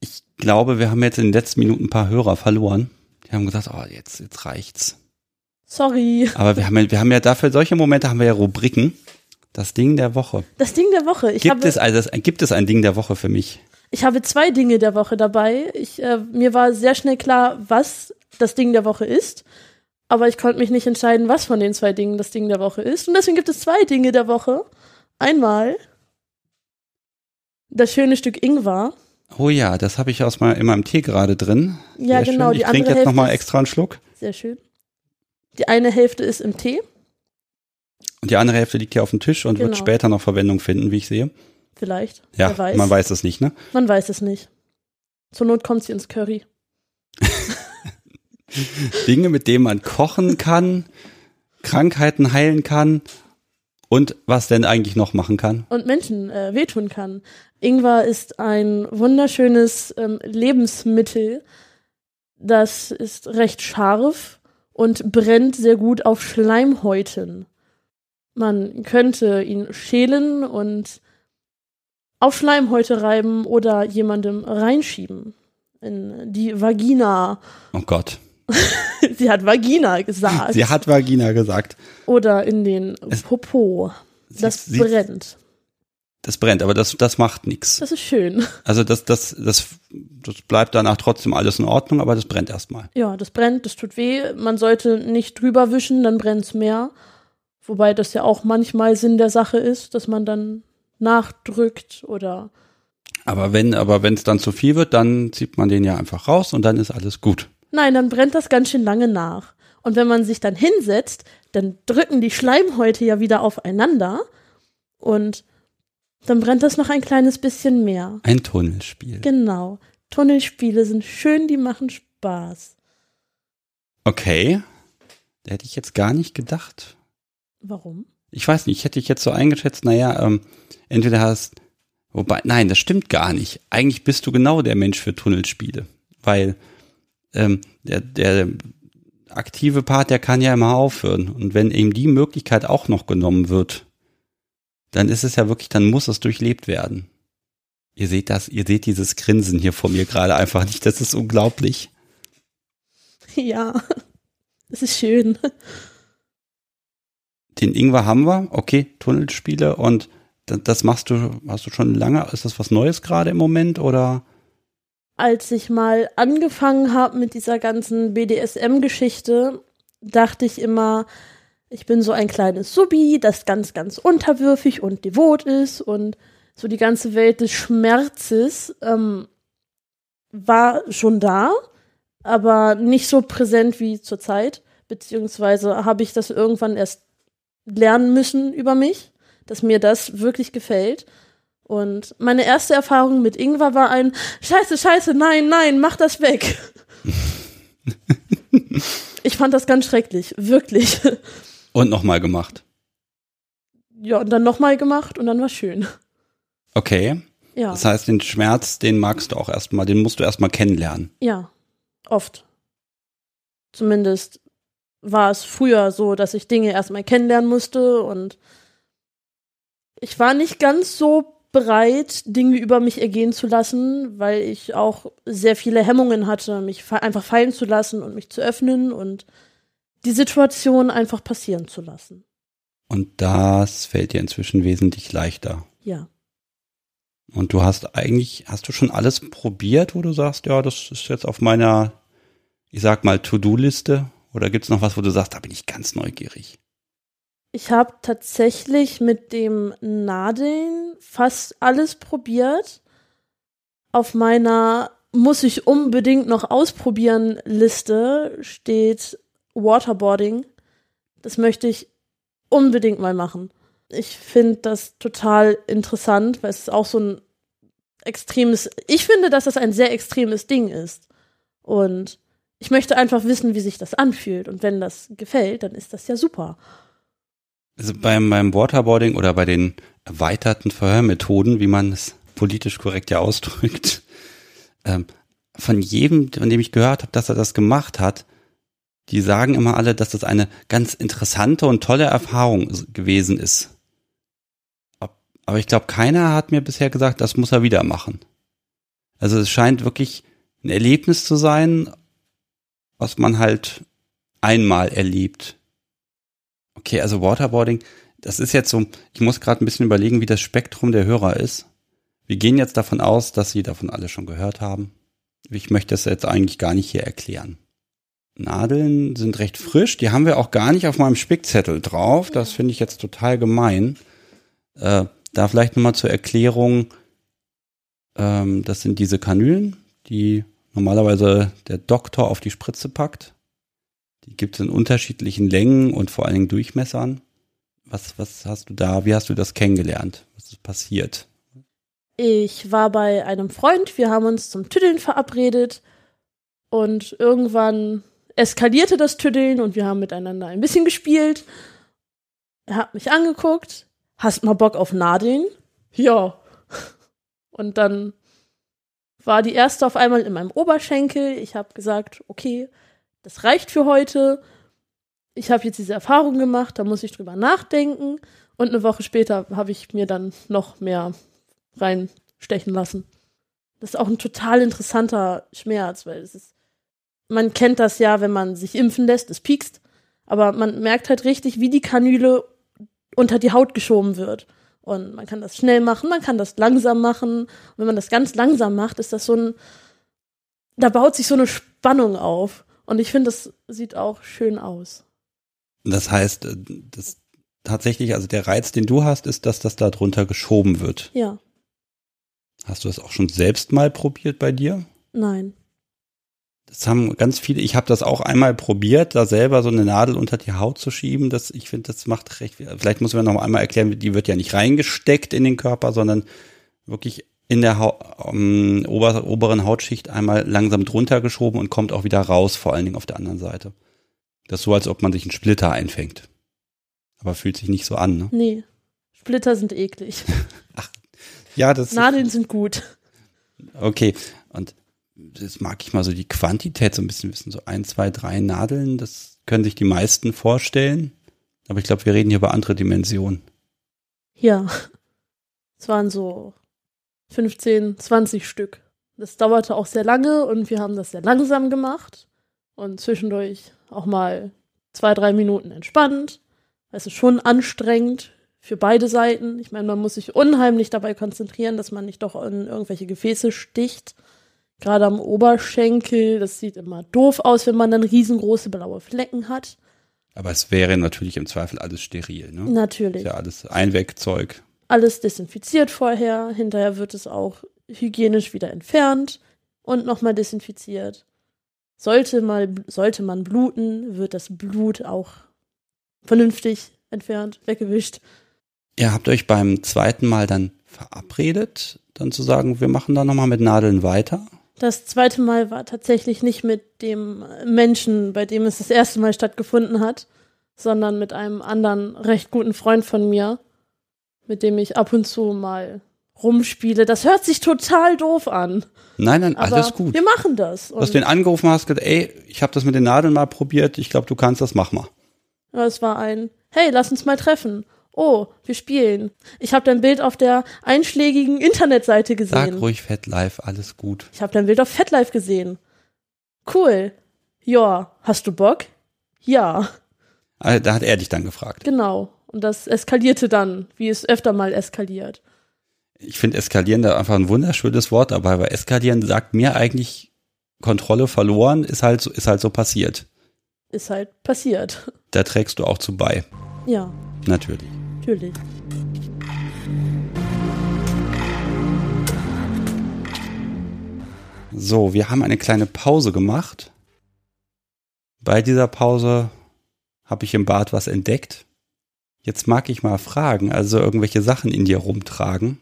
Ich glaube, wir haben jetzt in den letzten Minuten ein paar Hörer verloren. Die haben gesagt, oh, jetzt, jetzt reicht's. Sorry. Aber wir haben, ja, wir haben ja dafür, solche Momente haben wir ja Rubriken. Das Ding der Woche. Das Ding der Woche. Ich Gibt habe, es, also, gibt es ein Ding der Woche für mich? ich habe zwei Dinge der Woche dabei. Ich, äh, mir war sehr schnell klar, was das Ding der Woche ist. Aber ich konnte mich nicht entscheiden, was von den zwei Dingen das Ding der Woche ist. Und deswegen gibt es zwei Dinge der Woche. Einmal das schöne Stück Ingwer. Oh ja, das habe ich aus mal in meinem Tee gerade drin. Ja, Sehr genau. Schön. Ich trinke jetzt nochmal extra einen Schluck. Sehr schön. Die eine Hälfte ist im Tee, Und die andere Hälfte liegt hier auf dem Tisch und wird Genau. später noch Verwendung finden, wie ich sehe. vielleicht. Ja, weiß. man weiß es nicht, ne? Man weiß es nicht. Zur Not kommt sie ins Curry. Dinge, mit denen man kochen kann, Krankheiten heilen kann und was denn eigentlich noch machen kann. und Menschen äh, wehtun kann. Ingwer ist ein wunderschönes ähm, Lebensmittel. Das ist recht scharf und brennt sehr gut auf Schleimhäuten. Man könnte ihn schälen und auf Schleimhäute reiben oder jemandem reinschieben. In die Vagina. Oh Gott. Sie hat Vagina gesagt. Sie hat Vagina gesagt. oder in den Es- Popo. Das sie- brennt. Das brennt, aber das, das macht nichts. Das ist schön. Also das, das, das, das bleibt danach trotzdem alles in Ordnung, aber das brennt erstmal. Ja, das brennt, das tut weh. Man sollte nicht drüber wischen, dann brennt's mehr. Wobei das ja auch manchmal Sinn der Sache ist, dass man dann nachdrückt oder Aber wenn, aber wenn es dann zu viel wird, dann zieht man den ja einfach raus und dann ist alles gut. nein, dann brennt das ganz schön lange nach. Und wenn man sich dann hinsetzt, dann drücken die Schleimhäute ja wieder aufeinander und dann brennt das noch ein kleines bisschen mehr. Ein Tunnelspiel. Genau. Tunnelspiele sind schön, die machen Spaß. Okay. Da hätte ich jetzt gar nicht gedacht. Warum? ich weiß nicht, ich hätte dich jetzt so eingeschätzt, naja, ähm, entweder hast, wobei, nein, das stimmt gar nicht. Eigentlich bist du genau der Mensch für Tunnelspiele, weil ähm, der, der aktive Part, der kann ja immer aufhören. Und wenn ihm die Möglichkeit auch noch genommen wird, dann ist es ja wirklich, dann muss es durchlebt werden. Ihr seht das, ihr seht dieses Grinsen hier vor mir gerade einfach nicht. Das ist unglaublich. Ja, es ist schön. Den Ingwer haben wir, okay, Tunnelspiele und das machst du, hast du schon lange, ist das was Neues gerade im Moment oder? Als ich mal angefangen habe mit dieser ganzen BDSM-Geschichte, dachte ich immer, ich bin so ein kleines Subi, das ganz, ganz unterwürfig und devot ist und so die ganze Welt des Schmerzes ähm, war schon da, aber nicht so präsent wie zurzeit. Beziehungsweise habe ich das irgendwann erst lernen müssen über mich, dass mir das wirklich gefällt. Und meine erste Erfahrung mit Ingwer war ein Scheiße, Scheiße, nein, nein, mach das weg. ich fand das ganz schrecklich, wirklich. Und nochmal gemacht. Ja, und dann nochmal gemacht und dann war schön. Okay. Ja. Das heißt, den Schmerz, den magst du auch erstmal, den musst du erstmal kennenlernen. Ja, oft. Zumindest war es früher so, dass ich Dinge erstmal kennenlernen musste und ich war nicht ganz so bereit, Dinge über mich ergehen zu lassen, weil ich auch sehr viele Hemmungen hatte, mich einfach fallen zu lassen und mich zu öffnen und die Situation einfach passieren zu lassen. Und das fällt dir inzwischen wesentlich leichter. Ja. Und du hast eigentlich, hast du schon alles probiert, wo du sagst, ja, das ist jetzt auf meiner, ich sag mal, To-Do-Liste? Oder gibt es noch was, wo du sagst, da bin ich ganz neugierig? Ich habe tatsächlich mit dem Nadeln fast alles probiert. Auf meiner muss ich unbedingt noch ausprobieren Liste steht Waterboarding. Das möchte ich unbedingt mal machen. Ich finde das total interessant, weil es ist auch so ein extremes, ich finde, dass das ein sehr extremes Ding ist. Und ich möchte einfach wissen, wie sich das anfühlt. Und wenn das gefällt, dann ist das ja super. Also beim, beim Waterboarding oder bei den erweiterten Verhörmethoden, wie man es politisch korrekt ja ausdrückt, ähm, von jedem, von dem ich gehört habe, dass er das gemacht hat, die sagen immer alle, dass das eine ganz interessante und tolle Erfahrung gewesen ist. Aber ich glaube, keiner hat mir bisher gesagt, das muss er wieder machen. Also es scheint wirklich ein Erlebnis zu sein, was man halt einmal erlebt. Okay, also Waterboarding, das ist jetzt so, ich muss gerade ein bisschen überlegen, wie das Spektrum der Hörer ist. Wir gehen jetzt davon aus, dass Sie davon alle schon gehört haben. Ich möchte das jetzt eigentlich gar nicht hier erklären. Nadeln sind recht frisch, die haben wir auch gar nicht auf meinem Spickzettel drauf. Das finde ich jetzt total gemein. Äh, da vielleicht nochmal zur Erklärung, ähm, das sind diese Kanülen, die normalerweise der Doktor auf die Spritze packt. Die gibt es in unterschiedlichen Längen und vor allen Dingen Durchmessern. Was, was hast du da, wie hast du das kennengelernt? Was ist passiert? Ich war bei einem Freund, wir haben uns zum Tüddeln verabredet und irgendwann eskalierte das Tüddeln und wir haben miteinander ein bisschen gespielt. Er hat mich angeguckt, hast mal Bock auf Nadeln? Ja. Und dann war die erste auf einmal in meinem Oberschenkel. Ich habe gesagt, okay, das reicht für heute. Ich habe jetzt diese Erfahrung gemacht, da muss ich drüber nachdenken. Und eine Woche später habe ich mir dann noch mehr reinstechen lassen. Das ist auch ein total interessanter Schmerz, weil es ist, man kennt das ja, wenn man sich impfen lässt, es piekst, aber man merkt halt richtig, wie die Kanüle unter die Haut geschoben wird. Und man kann das schnell machen, man kann das langsam machen. Und wenn man das ganz langsam macht, ist das so ein, da baut sich so eine Spannung auf. Und ich finde, das sieht auch schön aus. Das heißt, äh, das tatsächlich, also der Reiz, den du hast, ist, dass das da drunter geschoben wird. Ja. Hast du das auch schon selbst mal probiert bei dir? Nein. Das haben ganz viele, ich habe das auch einmal probiert, da selber so eine Nadel unter die Haut zu schieben. Das, ich finde, das macht recht. Vielleicht muss man noch einmal erklären, die wird ja nicht reingesteckt in den Körper, sondern wirklich in der ha um, ähm, ober oberen Hautschicht einmal langsam drunter geschoben und kommt auch wieder raus, vor allen Dingen auf der anderen Seite. Das ist so, als ob man sich einen Splitter einfängt. Aber fühlt sich nicht so an, ne? Nee. Splitter sind eklig. Ja, das Nadeln sind gut. Okay. Das mag ich mal so die Quantität so ein bisschen wissen. So ein, zwei, drei Nadeln, das können sich die meisten vorstellen. Aber ich glaube, wir reden hier über andere Dimensionen. Ja. Es waren so 15, 20 Stück. Das dauerte auch sehr lange und wir haben das sehr langsam gemacht und zwischendurch auch mal zwei, drei Minuten entspannt. Es ist schon anstrengend für beide Seiten. Ich meine, man muss sich unheimlich dabei konzentrieren, dass man nicht doch in irgendwelche Gefäße sticht. Gerade am Oberschenkel, das sieht immer doof aus, wenn man dann riesengroße blaue Flecken hat. Aber es wäre natürlich im Zweifel alles steril, ne? Natürlich. Ist ja alles Einwegzeug. Alles desinfiziert vorher. Hinterher wird es auch hygienisch wieder entfernt und nochmal desinfiziert. Sollte, mal, sollte man bluten, wird das Blut auch vernünftig entfernt, weggewischt. Ihr habt euch beim zweiten Mal dann verabredet, dann zu sagen, wir machen da nochmal mit Nadeln weiter. Das zweite Mal war tatsächlich nicht mit dem Menschen, bei dem es das erste Mal stattgefunden hat, sondern mit einem anderen recht guten Freund von mir, mit dem ich ab und zu mal rumspiele. Das hört sich total doof an. Nein, nein, Aber alles gut. Wir machen das. Du hast den angerufen, hast gesagt, ey, ich habe das mit den Nadeln mal probiert, ich glaube, du kannst das, mach mal. Es war ein, hey, lass uns mal treffen. Oh, wir spielen. Ich habe dein Bild auf der einschlägigen Internetseite Sag gesehen. ruhig Fett live, alles gut. Ich habe dein Bild auf FetLife gesehen. Cool. Ja, hast du Bock? Ja, Also, Da hat er dich dann gefragt. genau. Und das eskalierte dann, wie es öfter mal eskaliert. Ich finde eskalieren da einfach ein wunderschönes Wort, aber bei eskalieren sagt mir eigentlich Kontrolle verloren, ist halt so, ist halt so passiert. Ist halt passiert. Da trägst du auch zu bei. Ja, Natürlich. Natürlich. So, wir haben eine kleine Pause gemacht. Bei dieser Pause habe ich im Bad was entdeckt. Jetzt mag ich mal fragen, also irgendwelche Sachen in dir rumtragen.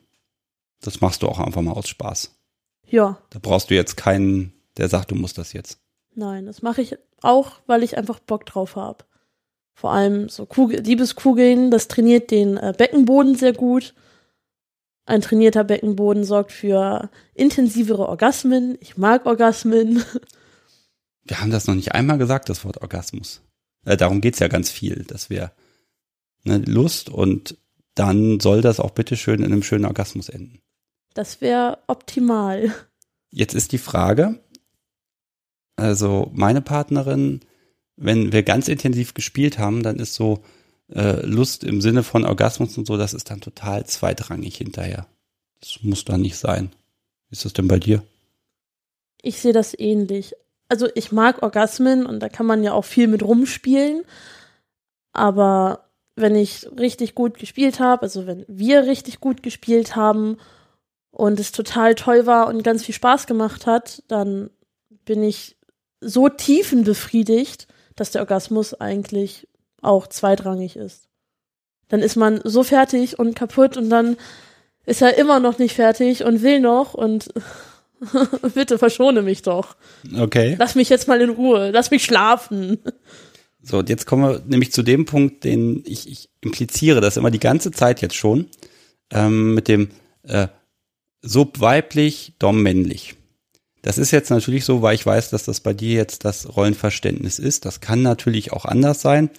Das machst du auch einfach mal aus Spaß. Ja, Da brauchst du jetzt keinen, der sagt, du musst das jetzt. nein, das mache ich auch, weil ich einfach Bock drauf habe. Vor allem so Kugel, Liebeskugeln, das trainiert den äh, Beckenboden sehr gut. Ein trainierter Beckenboden sorgt für intensivere Orgasmen. Ich mag Orgasmen. Wir haben das noch nicht einmal gesagt, das Wort Orgasmus. Äh, darum geht's ja ganz viel, dass wir ne, Lust und dann soll das auch bitteschön in einem schönen Orgasmus enden. Das wäre optimal. Jetzt ist die Frage, also meine Partnerin, wenn wir ganz intensiv gespielt haben, dann ist so äh, Lust im Sinne von Orgasmus und so, das ist dann total zweitrangig hinterher. Das muss da nicht sein. Wie ist das denn bei dir? Ich sehe das ähnlich. Also ich mag Orgasmen und da kann man ja auch viel mit rumspielen. Aber wenn ich richtig gut gespielt habe, also wenn wir richtig gut gespielt haben und es total toll war und ganz viel Spaß gemacht hat, dann bin ich so tiefenbefriedigt, dass der Orgasmus eigentlich auch zweitrangig ist. Dann ist man so fertig und kaputt und dann ist er immer noch nicht fertig und will noch und bitte verschone mich doch. Okay. Lass mich jetzt mal in Ruhe. Lass mich schlafen. So, und jetzt kommen wir nämlich zu dem Punkt, den ich, ich impliziere das immer die ganze Zeit jetzt schon, ähm, mit dem äh, Sub weiblich, Dom männlich. Das ist jetzt natürlich so, weil ich weiß, dass das bei dir jetzt das Rollenverständnis ist. Das kann natürlich auch anders sein.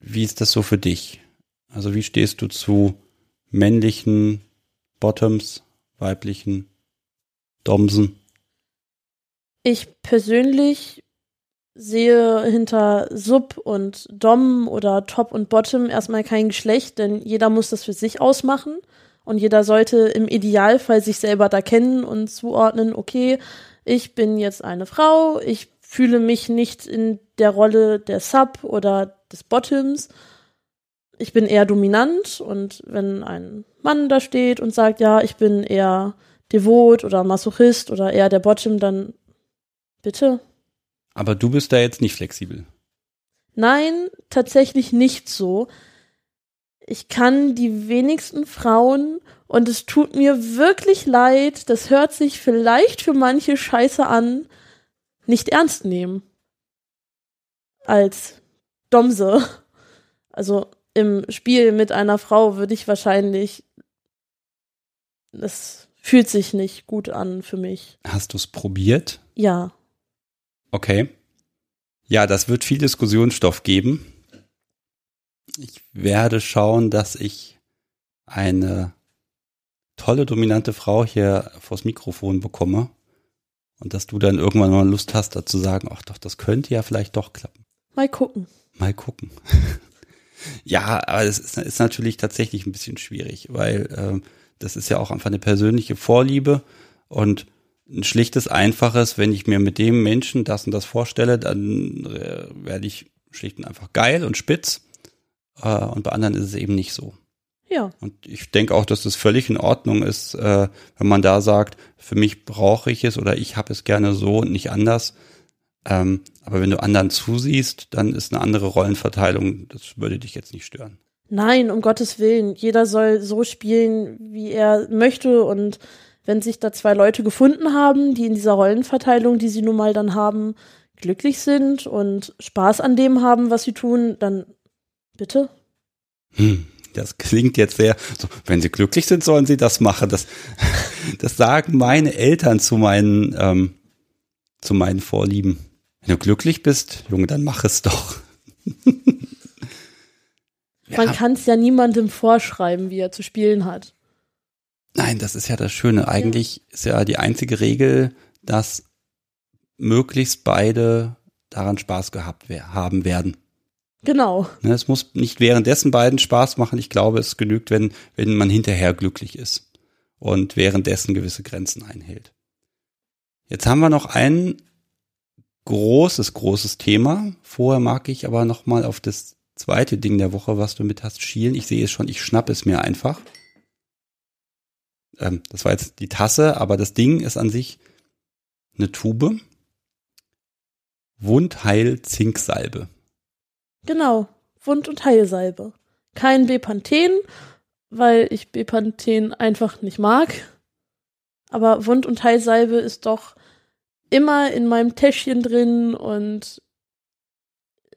Wie ist das so für dich? Also wie stehst du zu männlichen Bottoms, weiblichen Domsen? Ich persönlich sehe hinter Sub und Dom oder Top und Bottom erstmal kein Geschlecht, denn jeder muss das für sich ausmachen und jeder sollte im Idealfall sich selber da kennen und zuordnen, okay, ich bin jetzt eine Frau, ich fühle mich nicht in der Rolle der Sub oder des Bottoms. Ich bin eher dominant und wenn ein Mann da steht und sagt, ja, ich bin eher devot oder Masochist oder eher der Bottom, dann bitte. Aber du bist da jetzt nicht flexibel. Nein, tatsächlich nicht so. Ich kann die wenigsten Frauen und es tut mir wirklich leid, das hört sich vielleicht für manche scheiße an, nicht ernst nehmen. Als Domse. Also, im Spiel mit einer Frau würde ich wahrscheinlich, das fühlt sich nicht gut an für mich. Hast du es probiert? Ja. Okay. Ja, das wird viel Diskussionsstoff geben. Ich werde schauen, dass ich eine tolle, dominante Frau hier vors Mikrofon bekomme und dass du dann irgendwann mal Lust hast, dazu sagen, ach doch, das könnte ja vielleicht doch klappen. Mal gucken. Mal gucken. ja, aber es ist, ist, natürlich tatsächlich ein bisschen schwierig, weil äh, das ist ja auch einfach eine persönliche Vorliebe und ein schlichtes, einfaches, wenn ich mir mit dem Menschen das und das vorstelle, dann äh, werde ich schlicht und einfach geil und spitz. Äh, und bei anderen ist es eben nicht so. Ja. Und ich denke auch, dass das völlig in Ordnung ist, äh, wenn man da sagt, für mich brauche ich es oder ich habe es gerne so und nicht anders. Ähm, aber wenn du anderen zusiehst, dann ist eine andere Rollenverteilung, das würde dich jetzt nicht stören. Nein, um Gottes Willen. Jeder soll so spielen, wie er möchte. Und wenn sich da zwei Leute gefunden haben, die in dieser Rollenverteilung, die sie nun mal dann haben, glücklich sind und Spaß an dem haben, was sie tun, dann bitte. Hm, das klingt jetzt sehr, so, wenn sie glücklich sind, sollen sie das machen. Das, das sagen meine Eltern zu meinen, ähm, zu meinen Vorlieben. Wenn du glücklich bist, Junge, dann mach es doch. Man kann es ja niemandem vorschreiben, wie er zu spielen hat. Nein, das ist ja das Schöne. Eigentlich ja. ist ja die einzige Regel, dass möglichst beide daran Spaß gehabt haben werden. Genau. Ne, es muss nicht währenddessen beiden Spaß machen. Ich glaube, es genügt, wenn, wenn man hinterher glücklich ist und währenddessen gewisse Grenzen einhält. Jetzt haben wir noch ein großes, großes Thema. Vorher mag ich aber noch mal auf das zweite Ding der Woche, was du mit hast, schielen. Ich sehe es schon, ich schnapp es mir einfach. Ähm, das war jetzt die Tasse, aber das Ding ist an sich eine Tube. Wundheil-Zinksalbe. Genau, Wund- und Heilsalbe. Kein Bepanthen, weil ich Bepanthen einfach nicht mag. Aber Wund- und Heilsalbe ist doch immer in meinem Täschchen drin und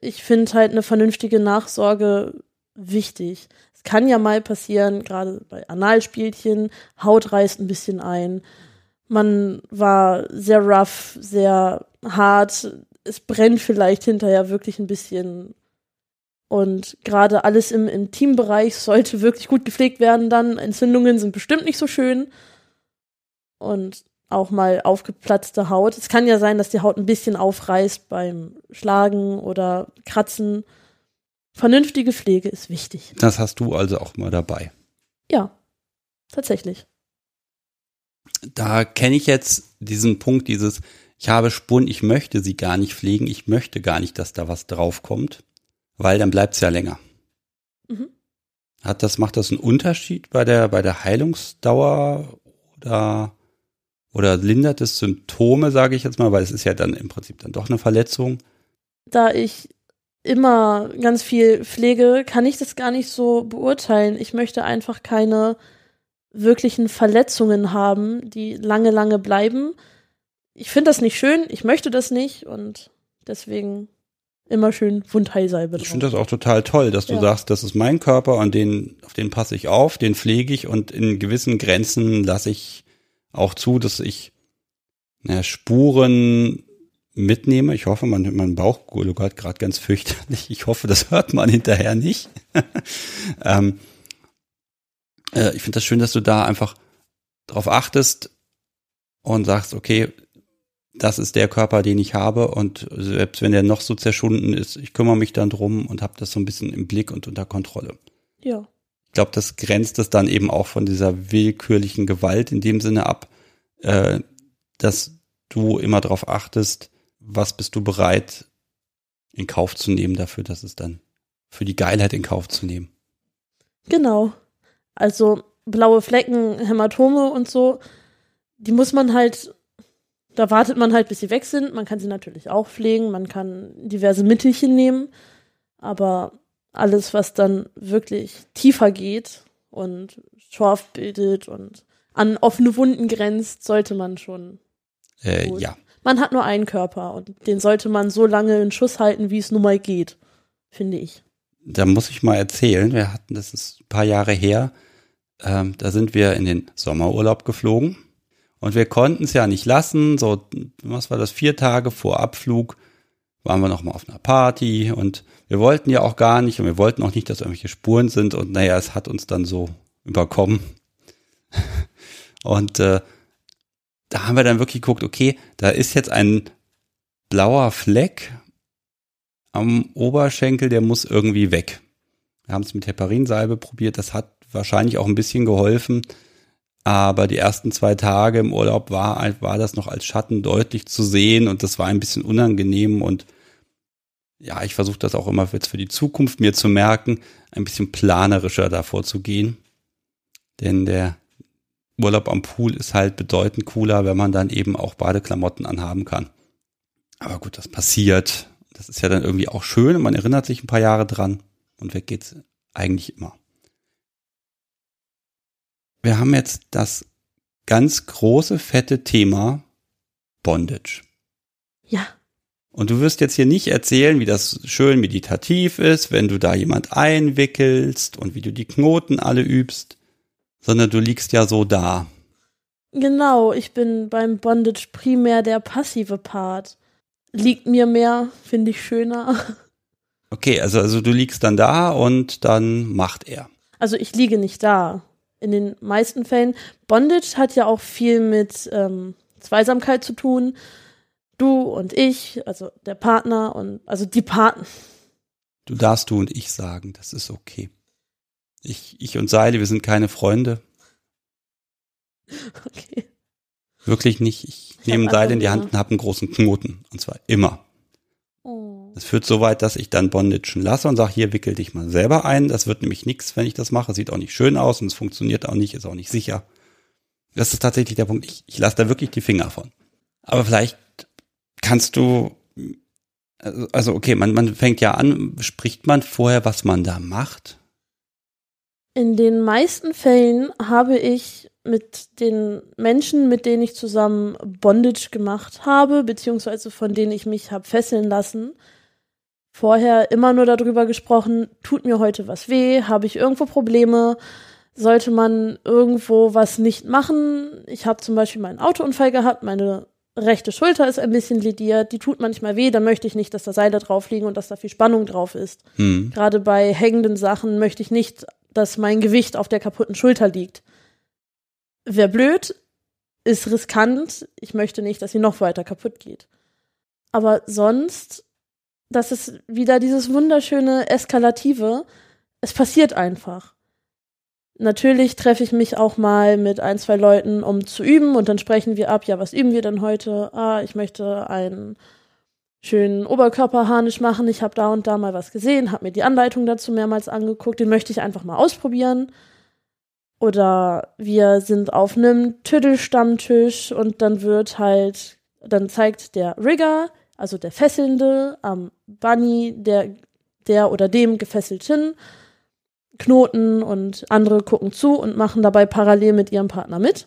ich finde halt eine vernünftige Nachsorge wichtig. Es kann ja mal passieren, gerade bei Analspielchen, Haut reißt ein bisschen ein. Man war sehr rough, sehr hart. Es brennt vielleicht hinterher wirklich ein bisschen. Und gerade alles im Intimbereich sollte wirklich gut gepflegt werden dann. Entzündungen sind bestimmt nicht so schön. Und auch mal aufgeplatzte Haut. Es kann ja sein, dass die Haut ein bisschen aufreißt beim Schlagen oder Kratzen. Vernünftige Pflege ist wichtig. Das hast du also auch mal dabei. Ja, tatsächlich. Da kenne ich jetzt diesen Punkt, dieses, ich habe Spuren, ich möchte sie gar nicht pflegen, ich möchte gar nicht, dass da was draufkommt, weil dann bleibt es ja länger. Mhm. Hat das, macht das einen Unterschied bei der, bei der Heilungsdauer oder oder lindert es Symptome, sage ich jetzt mal, weil es ist ja dann im Prinzip dann doch eine Verletzung. Da ich immer ganz viel pflege, kann ich das gar nicht so beurteilen. Ich möchte einfach keine wirklichen Verletzungen haben, die lange, lange bleiben. Ich finde das nicht schön, ich möchte das nicht und deswegen immer schön Wundheilsalbe. Ich finde das auch total toll, dass du ja. sagst, das ist mein Körper und den, auf den passe ich auf, den pflege ich und in gewissen Grenzen lasse ich auch zu, dass ich na, Spuren mitnehme. Ich hoffe, man mein Bauch gluckert gerade ganz fürchterlich. Ich hoffe, das hört man hinterher nicht. ähm, äh, ich finde das schön, dass du da einfach drauf achtest und sagst, okay, das ist der Körper, den ich habe und selbst wenn der noch so zerschunden ist, ich kümmere mich dann drum und habe das so ein bisschen im Blick und unter Kontrolle. Ja ich glaube, das grenzt es dann eben auch von dieser willkürlichen Gewalt in dem Sinne ab, äh, dass du immer darauf achtest, was bist du bereit in Kauf zu nehmen dafür, dass es dann für die Geilheit in Kauf zu nehmen. Genau. Also blaue Flecken, Hämatome und so, die muss man halt, da wartet man halt, bis sie weg sind. Man kann sie natürlich auch pflegen, man kann diverse Mittelchen nehmen, aber alles, was dann wirklich tiefer geht und Schorf bildet und an offene Wunden grenzt, sollte man schon. Äh, ja. Man hat nur einen Körper und den sollte man so lange in Schuss halten, wie es nun mal geht, finde ich. da muss ich mal erzählen, wir hatten, das ist ein paar Jahre her, ähm, da sind wir in den Sommerurlaub geflogen und wir konnten es ja nicht lassen, so, was war das, vier Tage vor Abflug waren wir nochmal auf einer Party und wir wollten ja auch gar nicht und wir wollten auch nicht, dass irgendwelche Spuren sind und naja, es hat uns dann so überkommen. und äh, da haben wir dann wirklich geguckt, okay, da ist jetzt ein blauer Fleck am Oberschenkel, der muss irgendwie weg. Wir haben es mit Heparinsalbe probiert, das hat wahrscheinlich auch ein bisschen geholfen. Aber die ersten zwei Tage im Urlaub war, war das noch als Schatten deutlich zu sehen und das war ein bisschen unangenehm und ja, ich versuche das auch immer jetzt für die Zukunft mir zu merken, ein bisschen planerischer davor zu gehen. Denn der Urlaub am Pool ist halt bedeutend cooler, wenn man dann eben auch Badeklamotten anhaben kann. Aber gut, das passiert. Das ist ja dann irgendwie auch schön und man erinnert sich ein paar Jahre dran und weg geht's eigentlich immer. Wir haben jetzt das ganz große, fette Thema Bondage. Ja. Und du wirst jetzt hier nicht erzählen, wie das schön meditativ ist, wenn du da jemand einwickelst und wie du die Knoten alle übst, sondern du liegst ja so da. Genau, ich bin beim Bondage primär der passive Part. Liegt mir mehr, finde ich schöner. Okay, also, also du liegst dann da und dann macht er. Also ich liege nicht da. In den meisten Fällen. Bondage hat ja auch viel mit ähm, Zweisamkeit zu tun. Du und ich, also der Partner und also die Paten. Du darfst du und ich sagen, das ist okay. Ich, ich und Seile, wir sind keine Freunde. Okay. Wirklich nicht. Ich, ich nehme Seile in die Hand und habe einen großen Knoten. Und zwar immer. Das führt so weit, dass ich dann Bondagen lasse und sage, hier wickel dich mal selber ein. Das wird nämlich nichts, wenn ich das mache. Sieht auch nicht schön aus und es funktioniert auch nicht, ist auch nicht sicher. Das ist tatsächlich der Punkt. Ich, ich lasse da wirklich die Finger von. Aber vielleicht kannst du, also okay, man, man fängt ja an, spricht man vorher, was man da macht? In den meisten Fällen habe ich mit den Menschen, mit denen ich zusammen Bondage gemacht habe, beziehungsweise von denen ich mich habe fesseln lassen, vorher immer nur darüber gesprochen, tut mir heute was weh, habe ich irgendwo Probleme, sollte man irgendwo was nicht machen. Ich habe zum Beispiel meinen Autounfall gehabt, meine rechte Schulter ist ein bisschen lidiert, die tut manchmal weh, dann möchte ich nicht, dass da Seile drauf liegen und dass da viel Spannung drauf ist. Hm. Gerade bei hängenden Sachen möchte ich nicht, dass mein Gewicht auf der kaputten Schulter liegt. Wäre blöd, ist riskant, ich möchte nicht, dass sie noch weiter kaputt geht. Aber sonst, das ist wieder dieses wunderschöne Eskalative, es passiert einfach. Natürlich treffe ich mich auch mal mit ein, zwei Leuten, um zu üben und dann sprechen wir ab, ja, was üben wir denn heute? Ah, ich möchte einen schönen Oberkörperharnisch machen. Ich habe da und da mal was gesehen, habe mir die Anleitung dazu mehrmals angeguckt, den möchte ich einfach mal ausprobieren. Oder wir sind auf einem Tüddelstammtisch und dann wird halt, dann zeigt der Rigger, also der Fesselnde, am Bunny, der, der oder dem Gefesselten, Knoten und andere gucken zu und machen dabei parallel mit ihrem Partner mit.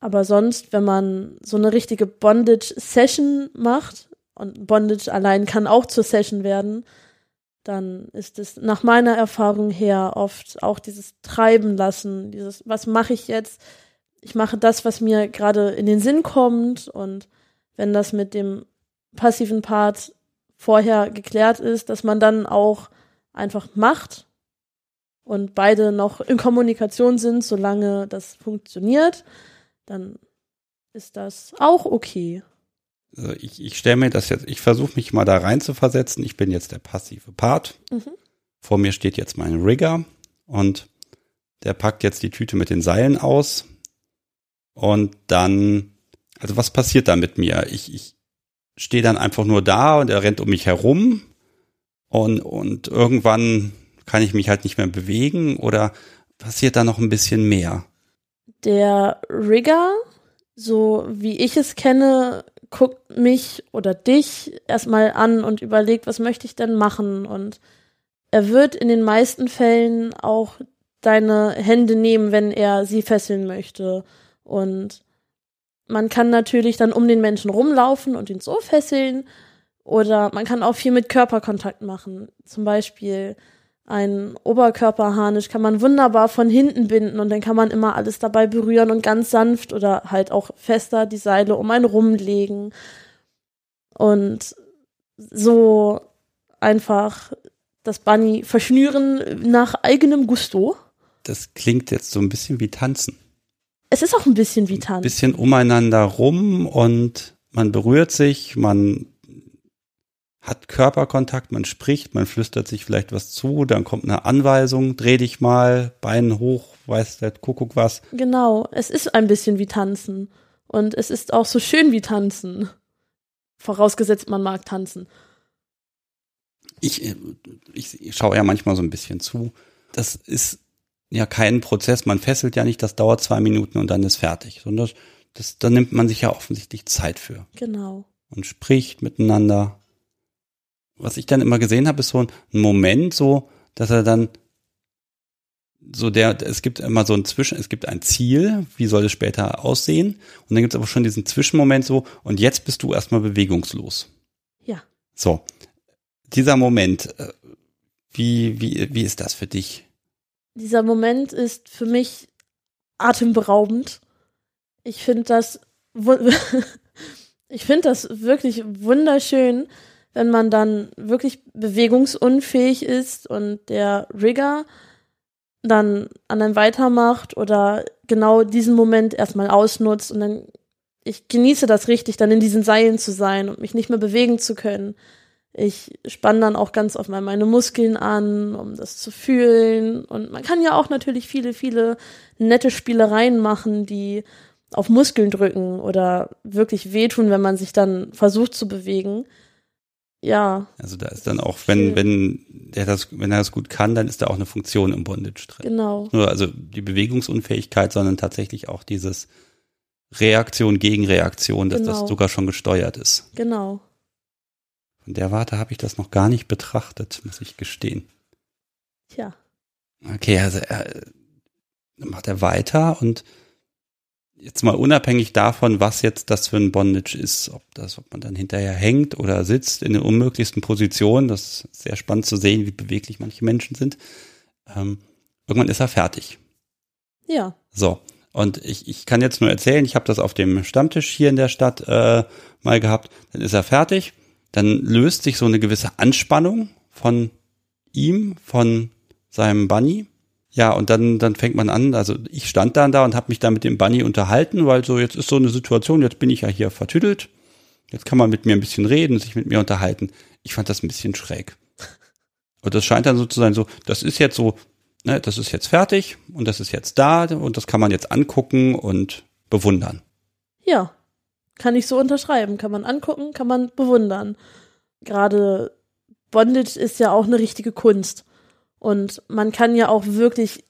Aber sonst, wenn man so eine richtige Bondage-Session macht, und Bondage allein kann auch zur Session werden, dann ist es nach meiner Erfahrung her oft auch dieses Treiben lassen, dieses, was mache ich jetzt? Ich mache das, was mir gerade in den Sinn kommt und wenn das mit dem passiven Part vorher geklärt ist, dass man dann auch einfach macht und beide noch in Kommunikation sind, solange das funktioniert, dann ist das auch okay. Also ich, ich stelle mir das jetzt, ich versuche mich mal da rein zu versetzen. Ich bin jetzt der passive Part. Mhm. Vor mir steht jetzt mein Rigger und der packt jetzt die Tüte mit den Seilen aus. Und dann, also was passiert da mit mir? Ich, ich stehe dann einfach nur da und er rennt um mich herum und, und irgendwann kann ich mich halt nicht mehr bewegen oder passiert da noch ein bisschen mehr? Der Rigger, so wie ich es kenne, guckt mich oder dich erstmal an und überlegt, was möchte ich denn machen? Und er wird in den meisten Fällen auch deine Hände nehmen, wenn er sie fesseln möchte. Und man kann natürlich dann um den Menschen rumlaufen und ihn so fesseln. Oder man kann auch viel mit Körperkontakt machen. Zum Beispiel Ein Oberkörperharnisch kann man wunderbar von hinten binden und dann kann man immer alles dabei berühren und ganz sanft oder halt auch fester die Seile um einen rumlegen. Und so einfach das Bunny verschnüren nach eigenem Gusto. Das klingt jetzt so ein bisschen wie Tanzen. Es ist auch ein bisschen wie Tanzen. Ein bisschen umeinander rum und man berührt sich, man hat Körperkontakt, man spricht, man flüstert sich vielleicht was zu, dann kommt eine Anweisung, dreh dich mal, Bein hoch, weiß der Kuckuck was. Genau, es ist ein bisschen wie Tanzen. Und es ist auch so schön wie Tanzen. Vorausgesetzt, man mag tanzen. Ich, ich schaue ja manchmal so ein bisschen zu. Das ist ja kein Prozess, man fesselt ja nicht, das dauert zwei Minuten und dann ist fertig. Sondern das, das, da nimmt man sich ja offensichtlich Zeit für. Genau. Und spricht miteinander was ich dann immer gesehen habe, ist so ein Moment so, dass er dann so der, es gibt immer so ein Zwischen, es gibt ein Ziel, wie soll es später aussehen? Und dann gibt es aber schon diesen Zwischenmoment so, und jetzt bist du erstmal bewegungslos. Ja. So. Dieser Moment, äh, wie, wie, wie ist das für dich? Dieser Moment ist für mich atemberaubend. Ich finde das, ich finde das wirklich wunderschön, wenn man dann wirklich bewegungsunfähig ist und der Rigger dann an einem weitermacht oder genau diesen Moment erstmal ausnutzt und dann ich genieße das richtig, dann in diesen Seilen zu sein und mich nicht mehr bewegen zu können. Ich spanne dann auch ganz oft mal meine Muskeln an, um das zu fühlen. Und man kann ja auch natürlich viele, viele nette Spielereien machen, die auf Muskeln drücken oder wirklich wehtun, wenn man sich dann versucht zu bewegen ja. Also da ist dann auch, wenn, wenn der das, wenn er das gut kann, dann ist da auch eine Funktion im Bondage drin. Genau. Nur also die Bewegungsunfähigkeit, sondern tatsächlich auch dieses Reaktion gegen Reaktion, dass genau. das sogar schon gesteuert ist. Genau. Von der Warte habe ich das noch gar nicht betrachtet, muss ich gestehen. Tja. Okay, also er macht er weiter und jetzt mal unabhängig davon, was jetzt das für ein Bondage ist, ob das, ob man dann hinterher hängt oder sitzt in den unmöglichsten Positionen, das ist sehr spannend zu sehen, wie beweglich manche Menschen sind. Ähm, irgendwann ist er fertig. Ja. So. Und ich, ich kann jetzt nur erzählen, ich habe das auf dem Stammtisch hier in der Stadt äh, mal gehabt, dann ist er fertig, dann löst sich so eine gewisse Anspannung von ihm, von seinem Bunny ja, und dann, dann fängt man an, also ich stand dann da und habe mich da mit dem Bunny unterhalten, weil so jetzt ist so eine Situation, jetzt bin ich ja hier vertüdelt, jetzt kann man mit mir ein bisschen reden, sich mit mir unterhalten. Ich fand das ein bisschen schräg. Und das scheint dann so zu sein, so, das ist jetzt so, ne, das ist jetzt fertig und das ist jetzt da und das kann man jetzt angucken und bewundern. Ja, kann ich so unterschreiben. Kann man angucken, kann man bewundern. Gerade Bondage ist ja auch eine richtige Kunst. Und man kann ja auch wirklich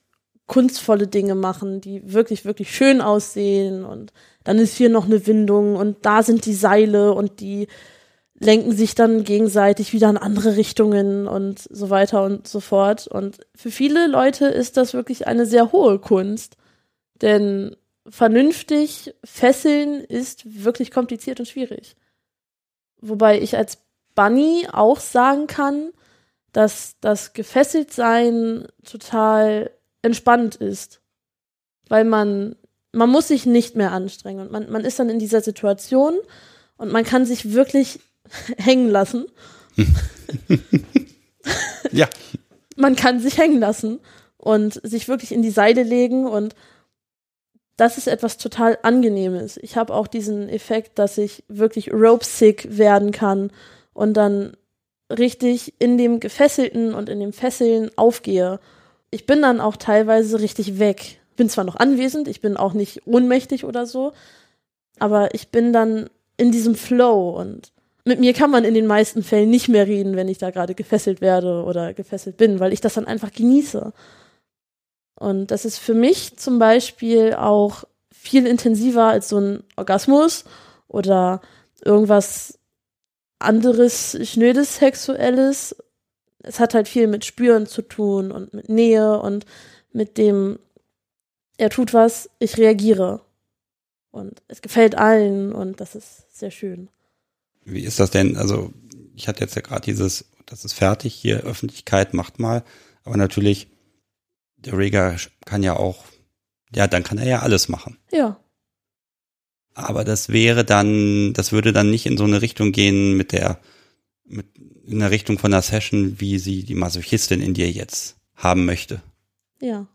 kunstvolle Dinge machen, die wirklich, wirklich schön aussehen. Und dann ist hier noch eine Windung und da sind die Seile und die lenken sich dann gegenseitig wieder in andere Richtungen und so weiter und so fort. Und für viele Leute ist das wirklich eine sehr hohe Kunst. Denn vernünftig fesseln ist wirklich kompliziert und schwierig. Wobei ich als Bunny auch sagen kann, dass das Gefesseltsein total entspannt ist. Weil man, man muss sich nicht mehr anstrengen und man, man ist dann in dieser Situation und man kann sich wirklich hängen lassen. ja. Man kann sich hängen lassen und sich wirklich in die Seile legen und das ist etwas total Angenehmes. Ich habe auch diesen Effekt, dass ich wirklich rope sick werden kann und dann richtig in dem Gefesselten und in dem Fesseln aufgehe. Ich bin dann auch teilweise richtig weg. Bin zwar noch anwesend, ich bin auch nicht ohnmächtig oder so, aber ich bin dann in diesem Flow und mit mir kann man in den meisten Fällen nicht mehr reden, wenn ich da gerade gefesselt werde oder gefesselt bin, weil ich das dann einfach genieße. Und das ist für mich zum Beispiel auch viel intensiver als so ein Orgasmus oder irgendwas anderes schnödes Sexuelles. Es hat halt viel mit Spüren zu tun und mit Nähe und mit dem, er tut was, ich reagiere. Und es gefällt allen und das ist sehr schön. Wie ist das denn? Also, ich hatte jetzt ja gerade dieses, das ist fertig, hier Öffentlichkeit macht mal. Aber natürlich, der Rhaegar kann ja auch, ja, dann kann er ja alles machen. Ja. Aber das wäre dann, das würde dann nicht in so eine Richtung gehen mit der, mit, in der Richtung von der Session, wie sie die Masochistin in dir jetzt haben möchte. Ja.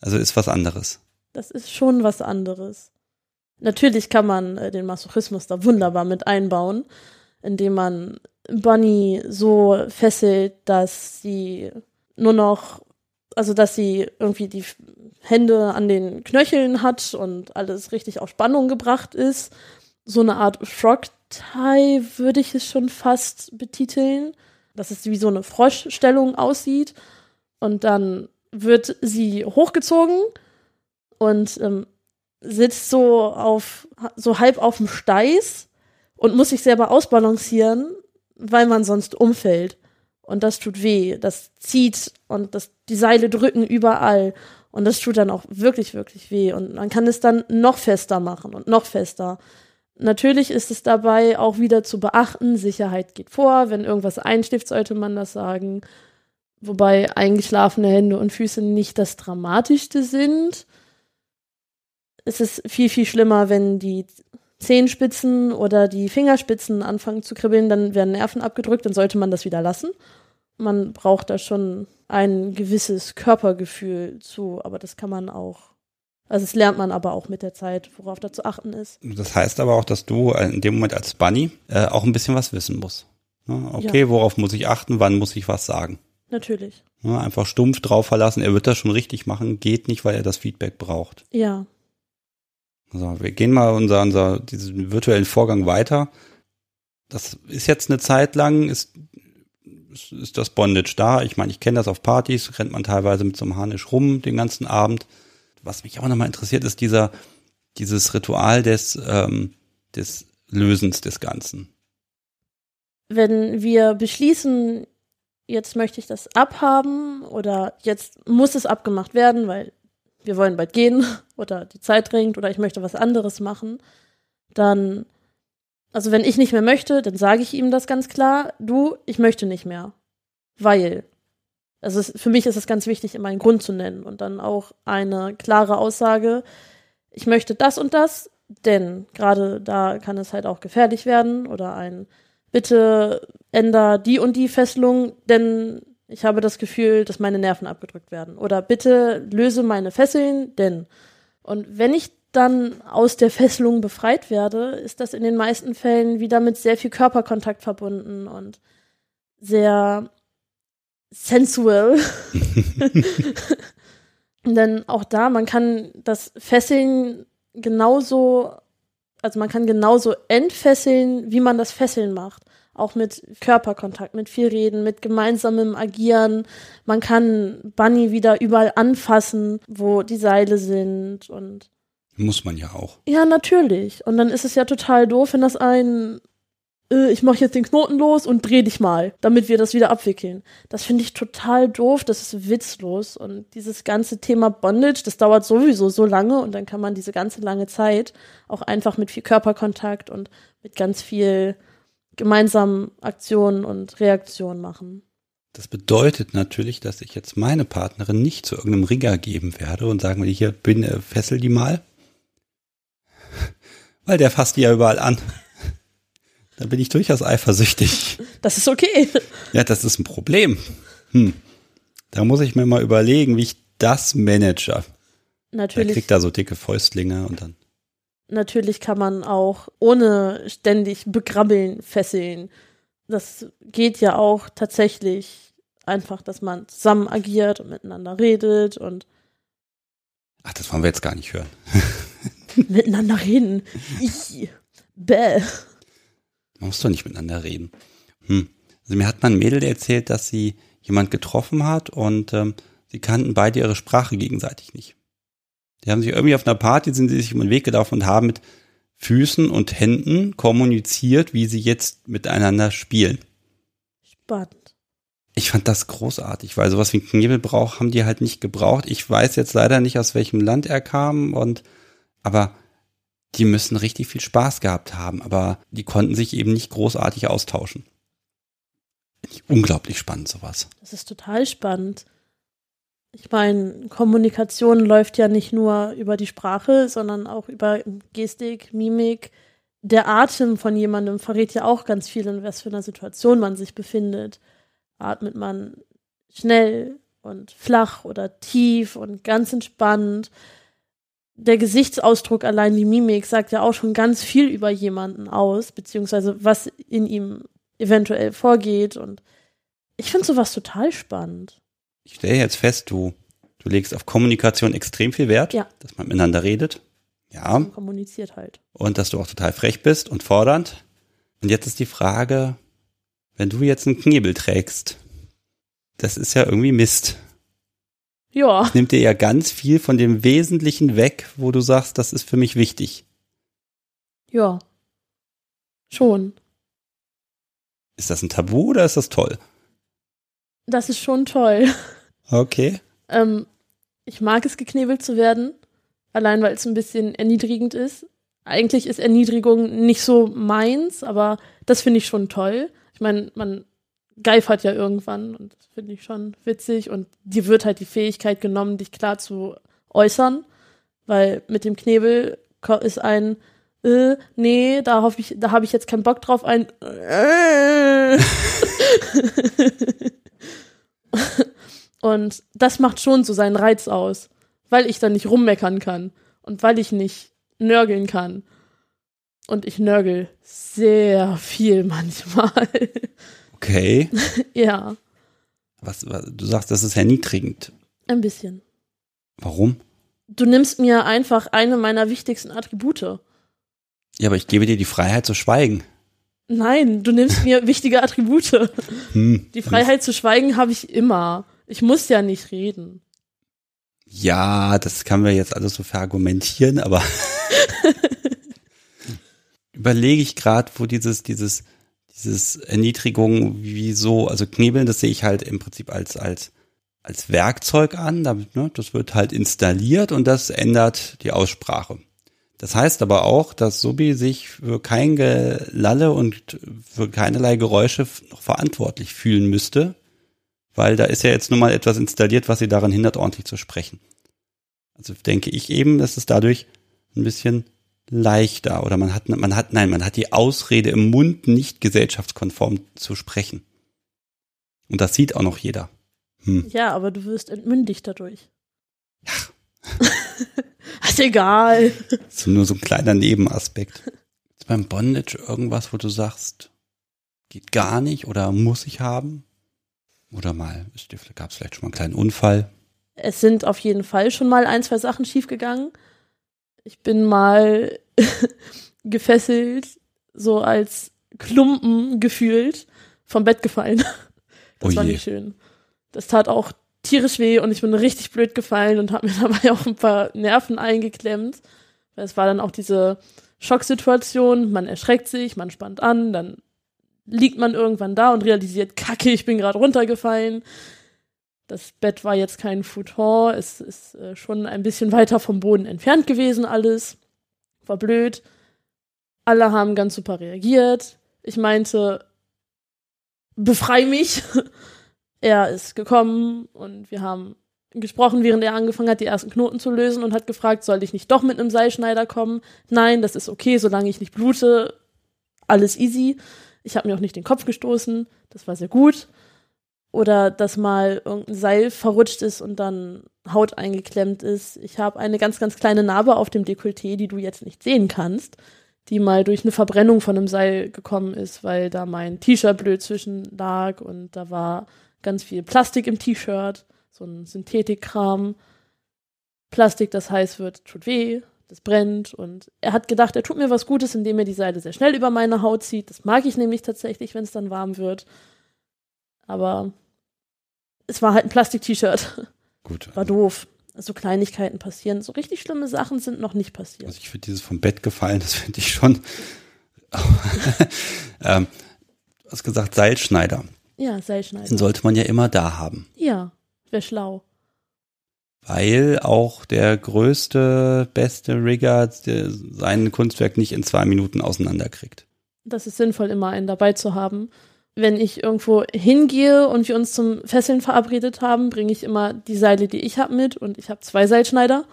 Also ist was anderes. Das ist schon was anderes. Natürlich kann man äh, den Masochismus da wunderbar mit einbauen, indem man Bunny so fesselt, dass sie nur noch, also dass sie irgendwie die Hände an den Knöcheln hat und alles richtig auf Spannung gebracht ist. So eine Art Frog-Tie würde ich es schon fast betiteln, dass es wie so eine Froschstellung aussieht. Und dann wird sie hochgezogen und ähm, sitzt so auf so halb auf dem Steiß und muss sich selber ausbalancieren, weil man sonst umfällt. Und das tut weh, das zieht und das, die Seile drücken überall. Und das tut dann auch wirklich, wirklich weh. Und man kann es dann noch fester machen und noch fester. Natürlich ist es dabei auch wieder zu beachten, Sicherheit geht vor. Wenn irgendwas einschläft, sollte man das sagen. Wobei eingeschlafene Hände und Füße nicht das Dramatischste sind es ist viel, viel schlimmer, wenn die Zehenspitzen oder die Fingerspitzen anfangen zu kribbeln, dann werden Nerven abgedrückt, dann sollte man das wieder lassen. Man braucht da schon ein gewisses Körpergefühl zu, aber das kann man auch. Also das lernt man aber auch mit der Zeit, worauf da zu achten ist. Das heißt aber auch, dass du in dem Moment als Bunny äh, auch ein bisschen was wissen musst. Ne? Okay, ja. worauf muss ich achten, wann muss ich was sagen? Natürlich. Ne? Einfach stumpf drauf verlassen, er wird das schon richtig machen, geht nicht, weil er das Feedback braucht. Ja. Also wir gehen mal unser, unser, diesen virtuellen Vorgang weiter. Das ist jetzt eine Zeit lang, ist, ist das Bondage da. Ich meine, ich kenne das auf Partys, rennt man teilweise mit so einem Harnisch rum den ganzen Abend. Was mich aber nochmal interessiert, ist dieser, dieses Ritual des, ähm, des Lösens des Ganzen. Wenn wir beschließen, jetzt möchte ich das abhaben oder jetzt muss es abgemacht werden, weil wir wollen bald gehen oder die Zeit drängt oder ich möchte was anderes machen, dann, also wenn ich nicht mehr möchte, dann sage ich ihm das ganz klar, du, ich möchte nicht mehr. Weil. Also es, für mich ist es ganz wichtig, immer einen Grund zu nennen und dann auch eine klare Aussage, ich möchte das und das, denn gerade da kann es halt auch gefährlich werden oder ein bitte änder die und die Fesselung, denn ich habe das Gefühl, dass meine Nerven abgedrückt werden. Oder bitte löse meine Fesseln, denn. Und wenn ich dann aus der Fesselung befreit werde, ist das in den meisten Fällen wieder mit sehr viel Körperkontakt verbunden und sehr sensual. Denn auch da, man kann das Fesseln genauso, also man kann genauso entfesseln, wie man das Fesseln macht auch mit Körperkontakt, mit viel Reden, mit gemeinsamem Agieren. Man kann Bunny wieder überall anfassen, wo die Seile sind und muss man ja auch. Ja, natürlich. Und dann ist es ja total doof, wenn das ein äh, ich mache jetzt den Knoten los und dreh dich mal, damit wir das wieder abwickeln. Das finde ich total doof, das ist witzlos und dieses ganze Thema Bondage, das dauert sowieso so lange und dann kann man diese ganze lange Zeit auch einfach mit viel Körperkontakt und mit ganz viel gemeinsam Aktionen und Reaktionen machen. Das bedeutet natürlich, dass ich jetzt meine Partnerin nicht zu irgendeinem Rigger geben werde und sagen will, hier bin, äh, fessel die mal. Weil der fasst die ja überall an. Da bin ich durchaus eifersüchtig. Das ist okay. Ja, das ist ein Problem. Hm. Da muss ich mir mal überlegen, wie ich das manage. Natürlich. Der kriegt da so dicke Fäustlinge und dann natürlich kann man auch ohne ständig begrabbeln fesseln. Das geht ja auch tatsächlich einfach, dass man zusammen agiert und miteinander redet und Ach, das wollen wir jetzt gar nicht hören. Miteinander reden. Ich. Bäh. Man muss doch nicht miteinander reden. Hm. Also mir hat mal ein Mädel erzählt, dass sie jemand getroffen hat und ähm, sie kannten beide ihre Sprache gegenseitig nicht. Die haben sich irgendwie auf einer Party, sind sie sich um den Weg gelaufen und haben mit Füßen und Händen kommuniziert, wie sie jetzt miteinander spielen. Spannend. Ich fand das großartig, weil sowas wie ein Knebelbrauch haben die halt nicht gebraucht. Ich weiß jetzt leider nicht, aus welchem Land er kam und, aber die müssen richtig viel Spaß gehabt haben, aber die konnten sich eben nicht großartig austauschen. Unglaublich spannend, sowas. Das ist total spannend. Ich meine, Kommunikation läuft ja nicht nur über die Sprache, sondern auch über Gestik, Mimik. Der Atem von jemandem verrät ja auch ganz viel, in was für einer Situation man sich befindet. Atmet man schnell und flach oder tief und ganz entspannt. Der Gesichtsausdruck allein, die Mimik, sagt ja auch schon ganz viel über jemanden aus, beziehungsweise was in ihm eventuell vorgeht. Und ich finde sowas total spannend ich stelle jetzt fest, du, du legst auf Kommunikation extrem viel Wert, ja. dass man miteinander redet. Ja. Man kommuniziert halt. Und dass du auch total frech bist und fordernd. Und jetzt ist die Frage, wenn du jetzt einen Knebel trägst, das ist ja irgendwie Mist. Ja. Das nimmt dir ja ganz viel von dem Wesentlichen weg, wo du sagst, das ist für mich wichtig. Ja. Schon. Ist das ein Tabu oder ist das toll? Das ist schon toll. Okay. Ähm, ich mag es, geknebelt zu werden. Allein weil es ein bisschen erniedrigend ist. Eigentlich ist Erniedrigung nicht so meins, aber das finde ich schon toll. Ich meine, man geifert ja irgendwann und das finde ich schon witzig und dir wird halt die Fähigkeit genommen, dich klar zu äußern, weil mit dem Knebel ist ein äh, nee, da hoffe ich, da habe ich jetzt keinen Bock drauf, ein äh. Und das macht schon so seinen Reiz aus, weil ich dann nicht rummeckern kann und weil ich nicht nörgeln kann. Und ich nörgel sehr viel manchmal. Okay. ja. Was, was, du sagst, das ist erniedrigend. Ein bisschen. Warum? Du nimmst mir einfach eine meiner wichtigsten Attribute. Ja, aber ich gebe dir die Freiheit zu schweigen. Nein, du nimmst mir wichtige Attribute. Hm. Die Freiheit zu schweigen habe ich immer. Ich muss ja nicht reden. Ja, das kann wir jetzt alles so verargumentieren, aber überlege ich gerade, wo dieses, dieses, dieses Erniedrigung, wieso, also Knebeln, das sehe ich halt im Prinzip als, als, als Werkzeug an. Damit, ne, das wird halt installiert und das ändert die Aussprache. Das heißt aber auch, dass Subi sich für kein Gelalle und für keinerlei Geräusche noch verantwortlich fühlen müsste, weil da ist ja jetzt nun mal etwas installiert, was sie daran hindert, ordentlich zu sprechen. Also denke ich eben, dass es dadurch ein bisschen leichter oder man hat, man hat, nein, man hat die Ausrede im Mund, nicht gesellschaftskonform zu sprechen. Und das sieht auch noch jeder. Hm. Ja, aber du wirst entmündigt dadurch. Ja. ist egal. Das ist nur so ein kleiner Nebenaspekt. Ist beim Bondage irgendwas, wo du sagst, geht gar nicht oder muss ich haben? Oder mal, gab es vielleicht schon mal einen kleinen Unfall? Es sind auf jeden Fall schon mal ein, zwei Sachen schiefgegangen. Ich bin mal gefesselt, so als Klumpen gefühlt, vom Bett gefallen. Das oh war nicht schön. Das tat auch tierisch weh und ich bin richtig blöd gefallen und habe mir dabei auch ein paar Nerven eingeklemmt. Es war dann auch diese Schocksituation, man erschreckt sich, man spannt an, dann liegt man irgendwann da und realisiert, kacke, ich bin gerade runtergefallen. Das Bett war jetzt kein Futon, es ist äh, schon ein bisschen weiter vom Boden entfernt gewesen alles. War blöd. Alle haben ganz super reagiert. Ich meinte, befrei mich. er ist gekommen und wir haben gesprochen, während er angefangen hat, die ersten Knoten zu lösen und hat gefragt, soll ich nicht doch mit einem Seilschneider kommen? Nein, das ist okay, solange ich nicht blute. Alles easy. Ich habe mir auch nicht den Kopf gestoßen, das war sehr gut. Oder dass mal irgendein Seil verrutscht ist und dann Haut eingeklemmt ist. Ich habe eine ganz, ganz kleine Narbe auf dem Dekolleté, die du jetzt nicht sehen kannst, die mal durch eine Verbrennung von einem Seil gekommen ist, weil da mein T-Shirt blöd zwischen lag und da war ganz viel Plastik im T-Shirt, so ein Synthetikkram. Plastik, das heiß wird, tut weh das brennt. Und er hat gedacht, er tut mir was Gutes, indem er die Seile sehr schnell über meine Haut zieht. Das mag ich nämlich tatsächlich, wenn es dann warm wird. Aber es war halt ein Plastik-T-Shirt. Gut. War doof. So Kleinigkeiten passieren. So richtig schlimme Sachen sind noch nicht passiert. Also ich finde dieses vom Bett gefallen, das finde ich schon. ähm, du hast gesagt Seilschneider. Ja, Seilschneider. Den sollte man ja immer da haben. Ja, wäre schlau weil auch der größte, beste Rigger sein Kunstwerk nicht in zwei Minuten auseinanderkriegt. Das ist sinnvoll, immer einen dabei zu haben. Wenn ich irgendwo hingehe und wir uns zum Fesseln verabredet haben, bringe ich immer die Seile, die ich habe, mit. Und ich habe zwei Seilschneider,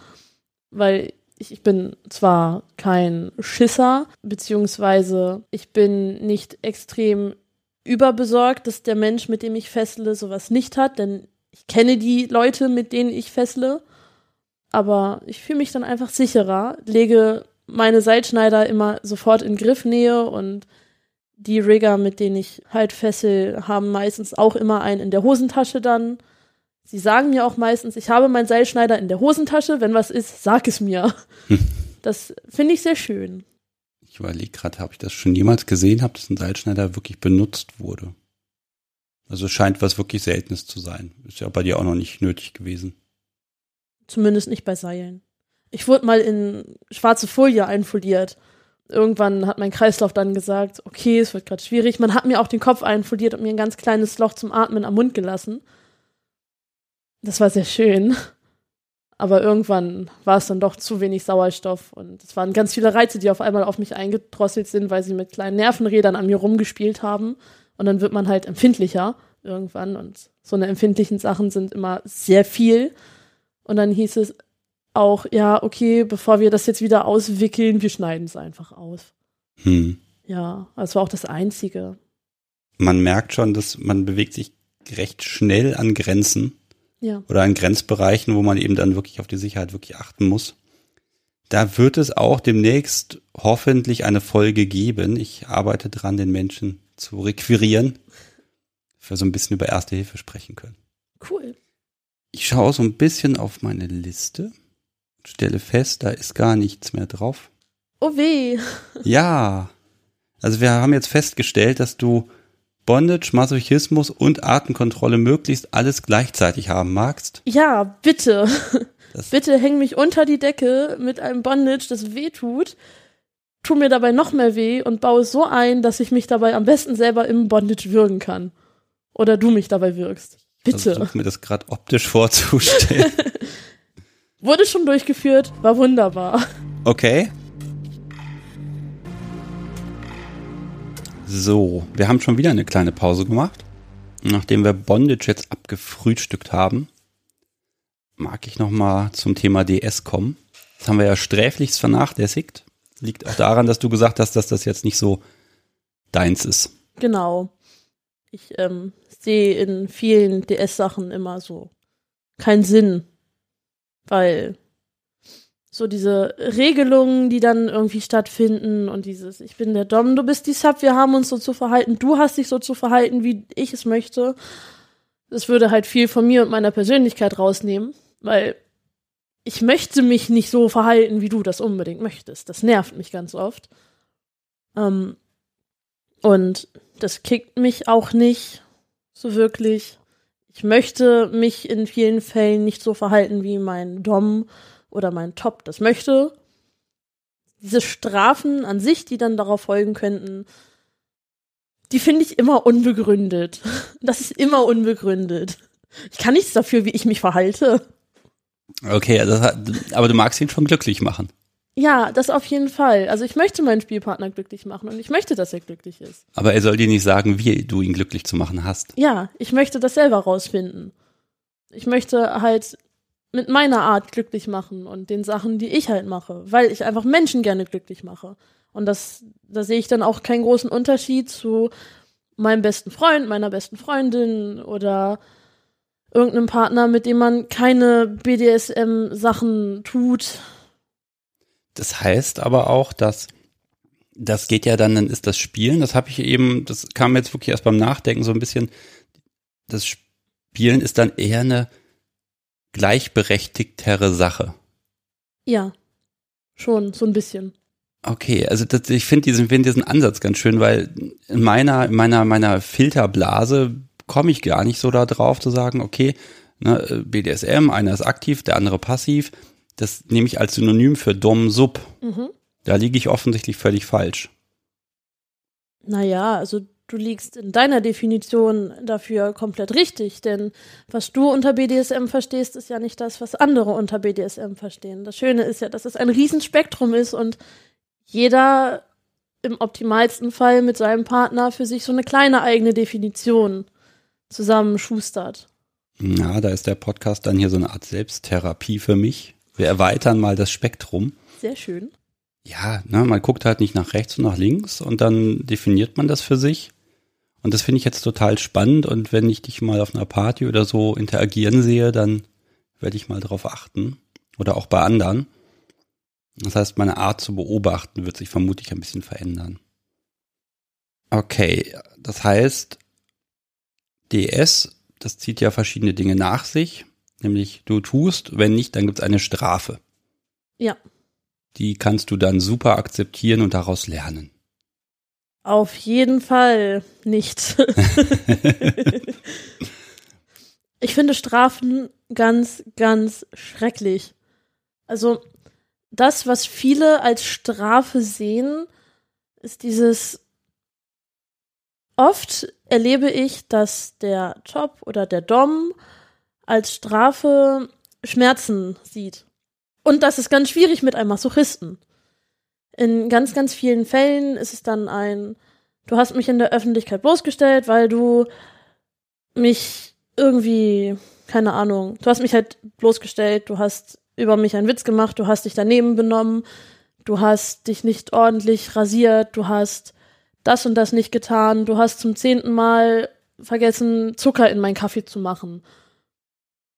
weil ich, ich bin zwar kein Schisser, beziehungsweise ich bin nicht extrem überbesorgt, dass der Mensch, mit dem ich fessle, sowas nicht hat, denn ich kenne die Leute, mit denen ich fessle, aber ich fühle mich dann einfach sicherer, lege meine Seilschneider immer sofort in Griffnähe und die Rigger, mit denen ich halt fessel, haben meistens auch immer einen in der Hosentasche dann. Sie sagen mir auch meistens, ich habe meinen Seilschneider in der Hosentasche, wenn was ist, sag es mir. Hm. Das finde ich sehr schön. Ich überlege gerade, habe ich das schon jemals gesehen, habe, dass ein Seilschneider wirklich benutzt wurde? Also scheint was wirklich Seltenes zu sein. Ist ja bei dir auch noch nicht nötig gewesen. Zumindest nicht bei Seilen. Ich wurde mal in schwarze Folie einfoliert. Irgendwann hat mein Kreislauf dann gesagt, okay, es wird gerade schwierig. Man hat mir auch den Kopf einfoliert und mir ein ganz kleines Loch zum Atmen am Mund gelassen. Das war sehr schön. Aber irgendwann war es dann doch zu wenig Sauerstoff und es waren ganz viele Reize, die auf einmal auf mich eingedrosselt sind, weil sie mit kleinen Nervenrädern an mir rumgespielt haben. Und dann wird man halt empfindlicher irgendwann und so eine empfindlichen Sachen sind immer sehr viel. Und dann hieß es auch, ja, okay, bevor wir das jetzt wieder auswickeln, wir schneiden es einfach aus. Hm. Ja, das war auch das Einzige. Man merkt schon, dass man bewegt sich recht schnell an Grenzen. Ja. Oder an Grenzbereichen, wo man eben dann wirklich auf die Sicherheit wirklich achten muss. Da wird es auch demnächst hoffentlich eine Folge geben. Ich arbeite dran, den Menschen zu requirieren, für so ein bisschen über Erste Hilfe sprechen können. Cool. Ich schaue so ein bisschen auf meine Liste, stelle fest, da ist gar nichts mehr drauf. Oh weh. Ja. Also wir haben jetzt festgestellt, dass du Bondage, Masochismus und Artenkontrolle möglichst alles gleichzeitig haben magst. Ja, bitte. Das bitte häng mich unter die Decke mit einem Bondage, das weh tut. Tu mir dabei noch mehr weh und baue es so ein, dass ich mich dabei am besten selber im Bondage würgen kann. Oder du mich dabei wirkst. Bitte. Versuch mir das gerade optisch vorzustellen. Wurde schon durchgeführt, war wunderbar. Okay. So, wir haben schon wieder eine kleine Pause gemacht. Nachdem wir Bondage jetzt abgefrühstückt haben, mag ich noch mal zum Thema DS kommen. Das haben wir ja sträflichst vernachlässigt. Liegt auch daran, dass du gesagt hast, dass das jetzt nicht so deins ist. Genau. Ich ähm, sehe in vielen DS-Sachen immer so keinen Sinn, weil so diese Regelungen, die dann irgendwie stattfinden und dieses, ich bin der Dom, du bist die Sub, wir haben uns so zu verhalten, du hast dich so zu verhalten, wie ich es möchte. Das würde halt viel von mir und meiner Persönlichkeit rausnehmen, weil ich möchte mich nicht so verhalten, wie du das unbedingt möchtest. Das nervt mich ganz oft. Ähm, und das kickt mich auch nicht so wirklich. Ich möchte mich in vielen Fällen nicht so verhalten, wie mein Dom oder mein Top das möchte. Diese Strafen an sich, die dann darauf folgen könnten, die finde ich immer unbegründet. Das ist immer unbegründet. Ich kann nichts dafür, wie ich mich verhalte. Okay, also, aber du magst ihn schon glücklich machen. Ja, das auf jeden Fall. Also ich möchte meinen Spielpartner glücklich machen und ich möchte, dass er glücklich ist. Aber er soll dir nicht sagen, wie du ihn glücklich zu machen hast. Ja, ich möchte das selber rausfinden. Ich möchte halt mit meiner Art glücklich machen und den Sachen, die ich halt mache, weil ich einfach Menschen gerne glücklich mache. Und das, da sehe ich dann auch keinen großen Unterschied zu meinem besten Freund, meiner besten Freundin oder irgendeinem Partner, mit dem man keine BDSM-Sachen tut das heißt aber auch, dass das geht ja dann, dann ist das Spielen, das habe ich eben, das kam jetzt wirklich erst beim Nachdenken so ein bisschen, das Spielen ist dann eher eine gleichberechtigtere Sache. Ja, schon, so ein bisschen. Okay, also das, ich finde diesen, find diesen Ansatz ganz schön, weil in meiner, in meiner, meiner Filterblase komme ich gar nicht so da drauf zu sagen, okay, ne, BDSM, einer ist aktiv, der andere passiv das nehme ich als Synonym für Dom Sub. Mhm. Da liege ich offensichtlich völlig falsch. Naja, also du liegst in deiner Definition dafür komplett richtig, denn was du unter BDSM verstehst, ist ja nicht das, was andere unter BDSM verstehen. Das Schöne ist ja, dass es ein Riesenspektrum ist und jeder im optimalsten Fall mit seinem Partner für sich so eine kleine eigene Definition zusammenschustert. Ja, da ist der Podcast dann hier so eine Art Selbsttherapie für mich. Wir erweitern mal das Spektrum. Sehr schön. Ja, ne, man guckt halt nicht nach rechts und nach links und dann definiert man das für sich. Und das finde ich jetzt total spannend. Und wenn ich dich mal auf einer Party oder so interagieren sehe, dann werde ich mal darauf achten. Oder auch bei anderen. Das heißt, meine Art zu beobachten wird sich vermutlich ein bisschen verändern. Okay, das heißt, DS, das zieht ja verschiedene Dinge nach sich. Nämlich du tust, wenn nicht, dann gibt es eine Strafe. Ja. Die kannst du dann super akzeptieren und daraus lernen. Auf jeden Fall nicht. ich finde Strafen ganz, ganz schrecklich. Also das, was viele als Strafe sehen, ist dieses oft erlebe ich, dass der Job oder der Dom als Strafe Schmerzen sieht. Und das ist ganz schwierig mit einem Masochisten. In ganz, ganz vielen Fällen ist es dann ein, du hast mich in der Öffentlichkeit bloßgestellt, weil du mich irgendwie, keine Ahnung, du hast mich halt bloßgestellt, du hast über mich einen Witz gemacht, du hast dich daneben benommen, du hast dich nicht ordentlich rasiert, du hast das und das nicht getan, du hast zum zehnten Mal vergessen, Zucker in meinen Kaffee zu machen.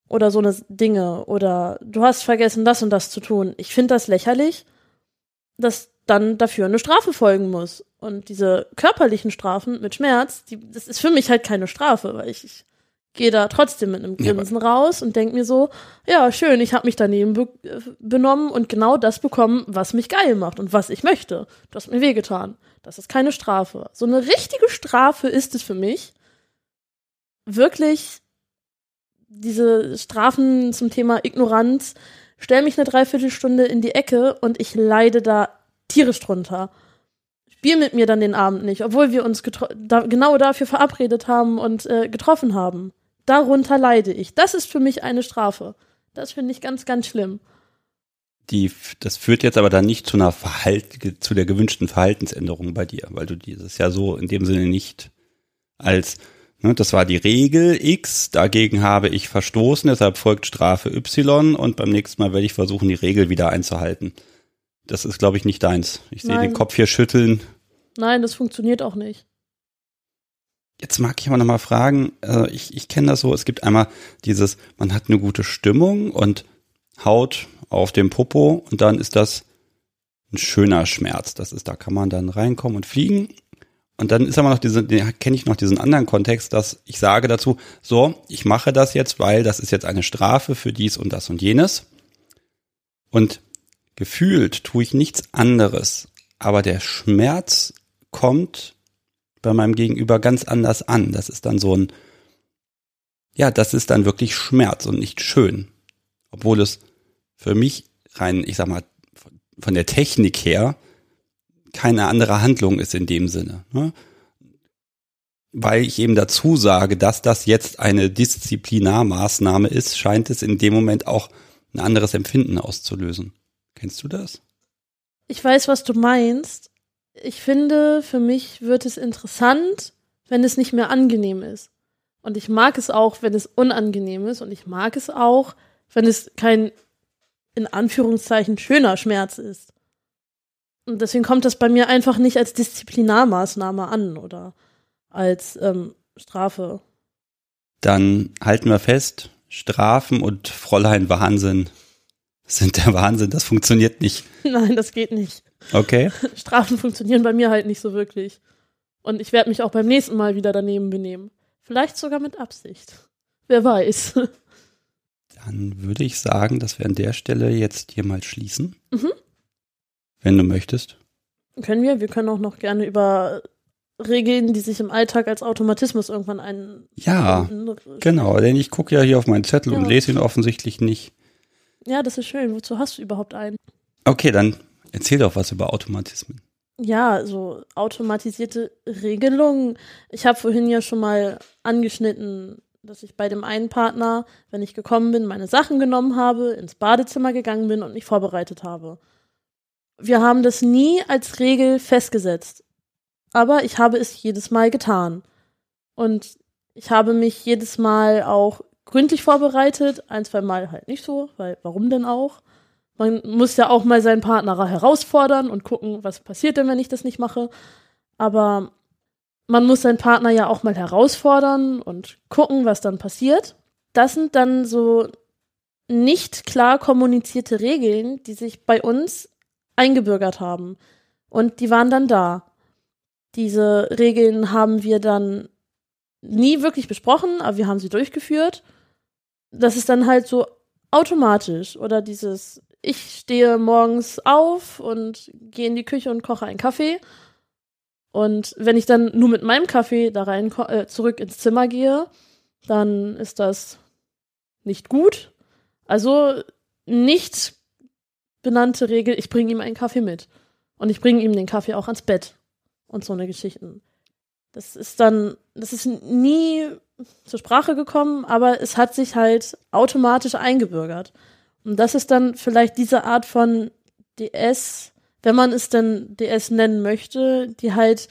Oder so eine Dinge. Oder du hast vergessen, das und das zu tun. Ich finde das lächerlich dass dann dafür eine Strafe folgen muss. Und diese körperlichen Strafen mit Schmerz, die, das ist für mich halt keine Strafe, weil ich, ich gehe da trotzdem mit einem Grinsen ja, raus und denke mir so, ja, schön, ich habe mich daneben be benommen und genau das bekommen, was mich geil macht und was ich möchte. Du hast mir wehgetan. Das ist keine Strafe. So eine richtige Strafe ist es für mich, wirklich diese Strafen zum Thema Ignoranz, stell mich eine Dreiviertelstunde in die Ecke und ich leide da tierisch drunter. Spiel mit mir dann den Abend nicht, obwohl wir uns da genau dafür verabredet haben und äh, getroffen haben. Darunter leide ich. Das ist für mich eine Strafe. Das finde ich ganz, ganz schlimm. Die, das führt jetzt aber dann nicht zu einer Verhalt, zu der gewünschten Verhaltensänderung bei dir, weil du dieses ja so in dem Sinne nicht als das war die Regel X, dagegen habe ich verstoßen, deshalb folgt Strafe Y und beim nächsten Mal werde ich versuchen, die Regel wieder einzuhalten. Das ist, glaube ich, nicht deins. Ich sehe den Kopf hier schütteln. Nein, das funktioniert auch nicht. Jetzt mag ich aber nochmal fragen, äh, ich, ich kenne das so, es gibt einmal dieses, man hat eine gute Stimmung und haut auf dem Popo und dann ist das ein schöner Schmerz. Das ist, da kann man dann reinkommen und fliegen und dann ist aber noch diese, kenne ich noch diesen anderen Kontext, dass ich sage dazu, so, ich mache das jetzt, weil das ist jetzt eine Strafe für dies und das und jenes. Und gefühlt tue ich nichts anderes. Aber der Schmerz kommt bei meinem Gegenüber ganz anders an. Das ist dann so ein, ja, das ist dann wirklich Schmerz und nicht schön. Obwohl es für mich rein, ich sag mal, von der Technik her keine andere Handlung ist in dem Sinne. Ne? Weil ich eben dazu sage, dass das jetzt eine Disziplinarmaßnahme ist, scheint es in dem Moment auch ein anderes Empfinden auszulösen. Kennst du das? Ich weiß, was du meinst. Ich finde, für mich wird es interessant, wenn es nicht mehr angenehm ist. Und ich mag es auch, wenn es unangenehm ist. Und ich mag es auch, wenn es kein, in Anführungszeichen, schöner Schmerz ist. Und deswegen kommt das bei mir einfach nicht als Disziplinarmaßnahme an oder als ähm, Strafe. Dann halten wir fest, Strafen und Fräulein Wahnsinn sind der Wahnsinn. Das funktioniert nicht. Nein, das geht nicht. Okay. Strafen funktionieren bei mir halt nicht so wirklich. Und ich werde mich auch beim nächsten Mal wieder daneben benehmen. Vielleicht sogar mit Absicht. Wer weiß. Dann würde ich sagen, dass wir an der Stelle jetzt hier mal schließen. Mhm. Wenn du möchtest. Können wir? Wir können auch noch gerne über Regeln, die sich im Alltag als Automatismus irgendwann ein. Ja, genau. Denn ich gucke ja hier auf meinen Zettel ja. und lese ihn offensichtlich nicht. Ja, das ist schön. Wozu hast du überhaupt einen? Okay, dann erzähl doch was über Automatismen. Ja, so automatisierte Regelungen. Ich habe vorhin ja schon mal angeschnitten, dass ich bei dem einen Partner, wenn ich gekommen bin, meine Sachen genommen habe, ins Badezimmer gegangen bin und mich vorbereitet habe. Wir haben das nie als Regel festgesetzt. Aber ich habe es jedes Mal getan. Und ich habe mich jedes Mal auch gründlich vorbereitet, ein, zwei Mal halt nicht so, weil warum denn auch? Man muss ja auch mal seinen Partner herausfordern und gucken, was passiert denn, wenn ich das nicht mache. Aber man muss seinen Partner ja auch mal herausfordern und gucken, was dann passiert. Das sind dann so nicht klar kommunizierte Regeln, die sich bei uns eingebürgert haben. Und die waren dann da. Diese Regeln haben wir dann nie wirklich besprochen, aber wir haben sie durchgeführt. Das ist dann halt so automatisch oder dieses ich stehe morgens auf und gehe in die Küche und koche einen Kaffee. Und wenn ich dann nur mit meinem Kaffee da rein äh, zurück ins Zimmer gehe, dann ist das nicht gut. Also nicht benannte Regel, ich bringe ihm einen Kaffee mit. Und ich bringe ihm den Kaffee auch ans Bett. Und so eine Geschichten. Das ist dann, das ist nie zur Sprache gekommen, aber es hat sich halt automatisch eingebürgert. Und das ist dann vielleicht diese Art von DS, wenn man es denn DS nennen möchte, die halt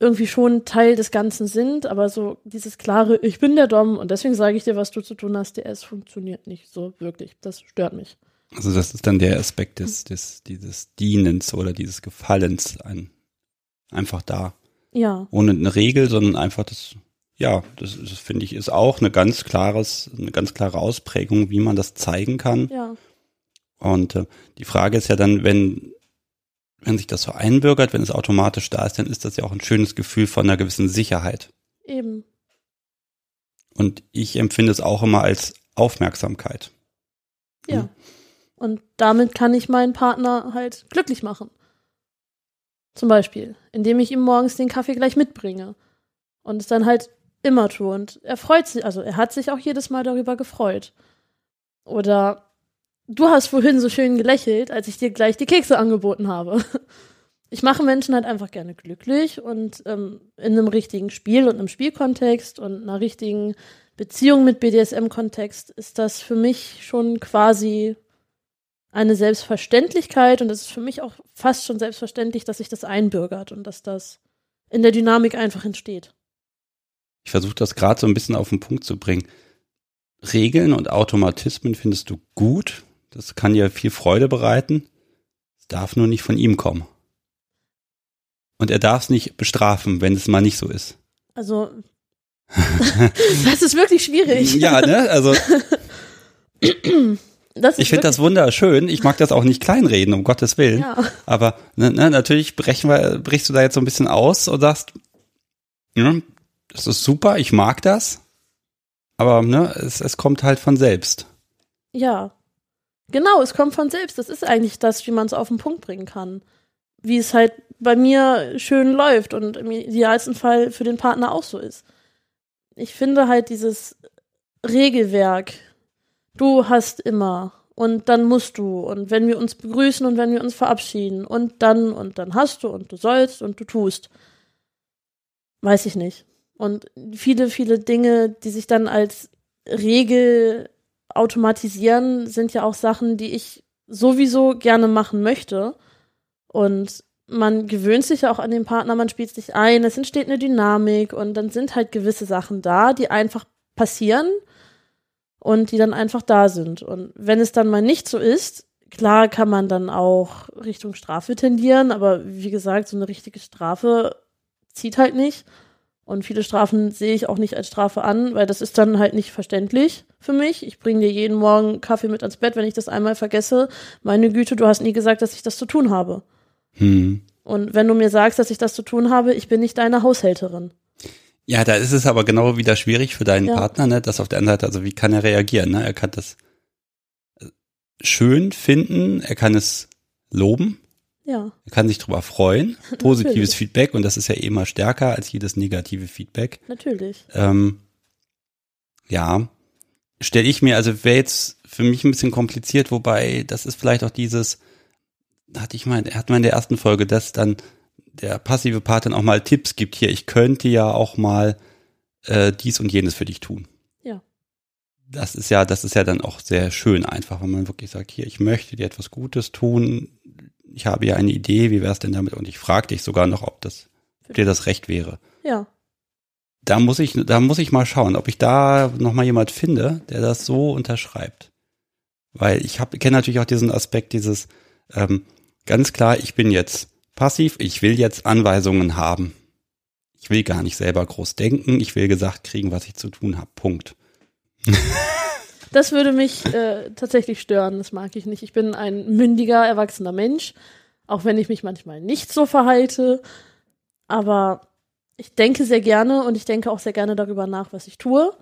irgendwie schon Teil des Ganzen sind, aber so dieses klare, ich bin der Dom und deswegen sage ich dir, was du zu tun hast, DS funktioniert nicht so wirklich. Das stört mich. Also das ist dann der Aspekt des, des dieses Dienens oder dieses Gefallens ein, einfach da. Ja. Ohne eine Regel, sondern einfach das, ja, das, das finde ich ist auch eine ganz klares, eine ganz klare Ausprägung, wie man das zeigen kann. Ja. Und äh, die Frage ist ja dann, wenn, wenn sich das so einbürgert, wenn es automatisch da ist, dann ist das ja auch ein schönes Gefühl von einer gewissen Sicherheit. Eben. Und ich empfinde es auch immer als Aufmerksamkeit. Ja. Hm. Und damit kann ich meinen Partner halt glücklich machen. Zum Beispiel, indem ich ihm morgens den Kaffee gleich mitbringe. Und es dann halt immer tue. Und er freut sich, also er hat sich auch jedes Mal darüber gefreut. Oder du hast vorhin so schön gelächelt, als ich dir gleich die Kekse angeboten habe. Ich mache Menschen halt einfach gerne glücklich und ähm, in einem richtigen Spiel und einem Spielkontext und einer richtigen Beziehung mit BDSM-Kontext ist das für mich schon quasi eine Selbstverständlichkeit und es ist für mich auch fast schon selbstverständlich, dass sich das einbürgert und dass das in der Dynamik einfach entsteht. Ich versuche das gerade so ein bisschen auf den Punkt zu bringen. Regeln und Automatismen findest du gut. Das kann dir viel Freude bereiten. Es darf nur nicht von ihm kommen. Und er darf es nicht bestrafen, wenn es mal nicht so ist. Also, das ist wirklich schwierig. Ja, ne? Also. ich finde das wunderschön. Ich mag das auch nicht kleinreden, um Gottes Willen. Ja. Aber ne, ne, natürlich brechen wir, brichst du da jetzt so ein bisschen aus und sagst, ja, das ist super, ich mag das. Aber ne, es, es kommt halt von selbst. Ja. Genau, es kommt von selbst. Das ist eigentlich das, wie man es auf den Punkt bringen kann. Wie es halt bei mir schön läuft und im idealsten Fall für den Partner auch so ist. Ich finde halt dieses Regelwerk, du hast immer und dann musst du und wenn wir uns begrüßen und wenn wir uns verabschieden und dann und dann hast du und du sollst und du tust. Weiß ich nicht. Und viele, viele Dinge, die sich dann als Regel automatisieren, sind ja auch Sachen, die ich sowieso gerne machen möchte. Und man gewöhnt sich ja auch an den Partner, man spielt sich ein, es entsteht eine Dynamik und dann sind halt gewisse Sachen da, die einfach passieren und die dann einfach da sind. Und wenn es dann mal nicht so ist, klar kann man dann auch Richtung Strafe tendieren, aber wie gesagt, so eine richtige Strafe zieht halt nicht. Und viele Strafen sehe ich auch nicht als Strafe an, weil das ist dann halt nicht verständlich für mich. Ich bringe dir jeden Morgen Kaffee mit ans Bett, wenn ich das einmal vergesse. Meine Güte, du hast nie gesagt, dass ich das zu tun habe. Hm. Und wenn du mir sagst, dass ich das zu tun habe, ich bin nicht deine Haushälterin. Ja, da ist es aber genau wieder schwierig für deinen ja. Partner, ne? Das auf der anderen Seite, also wie kann er reagieren? Ne? Er kann das äh, schön finden, er kann es loben. Ja. Er kann sich darüber freuen. Positives Feedback und das ist ja eh immer stärker als jedes negative Feedback. Natürlich. Ähm, ja, stelle ich mir, also wäre jetzt für mich ein bisschen kompliziert, wobei das ist vielleicht auch dieses, hatte ich mal, hat man in der ersten Folge, dass dann der passive Part dann auch mal Tipps gibt hier, ich könnte ja auch mal äh, dies und jenes für dich tun. Ja. Das ist ja, das ist ja dann auch sehr schön einfach, wenn man wirklich sagt, hier, ich möchte dir etwas Gutes tun, ich habe ja eine Idee, wie wäre es denn damit? Und ich frage dich sogar noch, ob das, ob dir das recht wäre. Ja. Da muss ich, da muss ich mal schauen, ob ich da noch mal jemand finde, der das so unterschreibt. Weil ich habe kenne natürlich auch diesen Aspekt dieses ähm, ganz klar, ich bin jetzt passiv, ich will jetzt Anweisungen haben. Ich will gar nicht selber groß denken, ich will gesagt kriegen, was ich zu tun habe. Punkt. Das würde mich äh, tatsächlich stören, das mag ich nicht. Ich bin ein mündiger, erwachsener Mensch, auch wenn ich mich manchmal nicht so verhalte. Aber ich denke sehr gerne und ich denke auch sehr gerne darüber nach, was ich tue.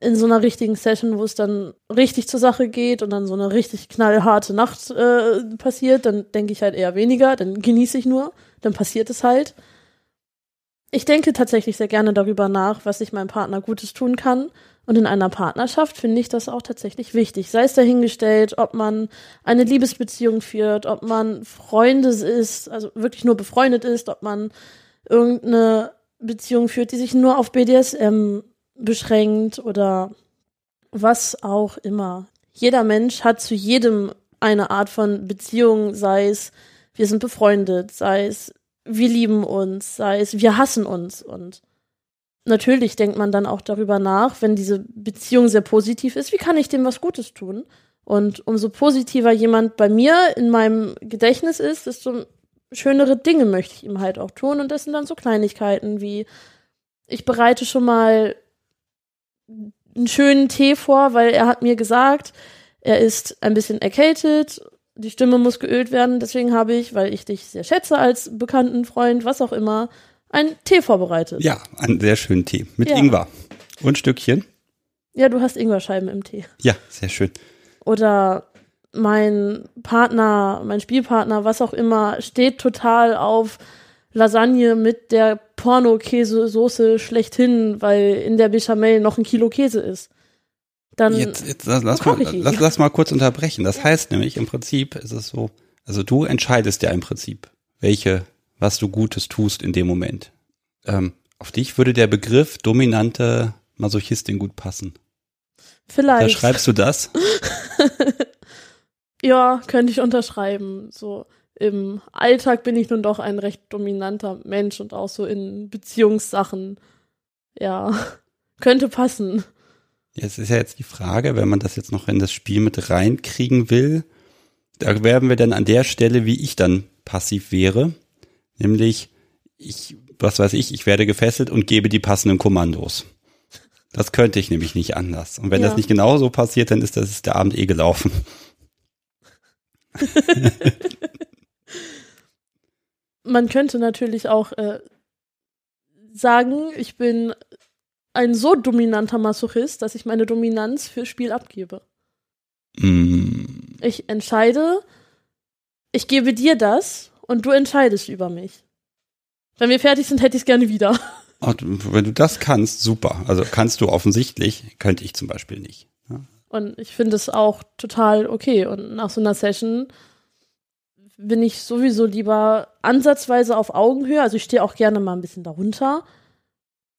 In so einer richtigen Session, wo es dann richtig zur Sache geht und dann so eine richtig knallharte Nacht äh, passiert, dann denke ich halt eher weniger, dann genieße ich nur, dann passiert es halt. Ich denke tatsächlich sehr gerne darüber nach, was ich meinem Partner Gutes tun kann und in einer Partnerschaft finde ich das auch tatsächlich wichtig. Sei es dahingestellt, ob man eine Liebesbeziehung führt, ob man Freunde ist, also wirklich nur befreundet ist, ob man irgendeine Beziehung führt, die sich nur auf BDSM beschränkt oder was auch immer. Jeder Mensch hat zu jedem eine Art von Beziehung, sei es wir sind befreundet, sei es wir lieben uns, sei es wir hassen uns und natürlich denkt man dann auch darüber nach, wenn diese Beziehung sehr positiv ist, wie kann ich dem was Gutes tun? Und umso positiver jemand bei mir in meinem Gedächtnis ist, desto schönere Dinge möchte ich ihm halt auch tun. Und das sind dann so Kleinigkeiten wie, ich bereite schon mal einen schönen Tee vor, weil er hat mir gesagt, er ist ein bisschen erkältet, die Stimme muss geölt werden, deswegen habe ich, weil ich dich sehr schätze als bekannten Freund, was auch immer, einen Tee vorbereitet. Ja, einen sehr schönen Tee mit Ja. Ingwer und Stückchen. Ja, du hast Ingwerscheiben im Tee. Ja, sehr schön. Oder mein Partner, mein Spielpartner, was auch immer, steht total auf Lasagne mit der Porno-Käsesoße schlechthin, weil in der Bechamel noch ein Kilo Käse ist. Dann Jetzt, jetzt lass, Dann mal, lass, lass mal kurz unterbrechen. Das heißt nämlich, im Prinzip ist es so, also du entscheidest ja im Prinzip, welche, was du Gutes tust in dem Moment. Ähm, auf dich würde der Begriff dominante Masochistin gut passen. Da vielleicht. schreibst du das? Ja, könnte ich unterschreiben. So im Alltag bin ich nun doch ein recht dominanter Mensch und auch so in Beziehungssachen. Ja, könnte passen. Jetzt ist ja jetzt die Frage, wenn man das jetzt noch in das Spiel mit reinkriegen will, da werden wir dann an der Stelle, wie ich dann passiv wäre, nämlich ich, was weiß ich, ich werde gefesselt und gebe die passenden Kommandos. Das könnte ich nämlich nicht anders. Und wenn Ja. das nicht genauso passiert, dann ist das ist der Abend eh gelaufen. Man könnte natürlich auch äh, sagen, ich bin ein so dominanter Masochist, dass ich meine Dominanz fürs Spiel abgebe. Mm, Ich entscheide, ich gebe dir das und du entscheidest über mich. Wenn wir fertig sind, hätte ich es gerne wieder. und wenn du das kannst, super. Also kannst du offensichtlich, könnte ich zum Beispiel nicht. Ja. Und ich finde es auch total okay. Und nach so einer Session bin ich sowieso lieber ansatzweise auf Augenhöhe. Also ich stehe auch gerne mal ein bisschen darunter.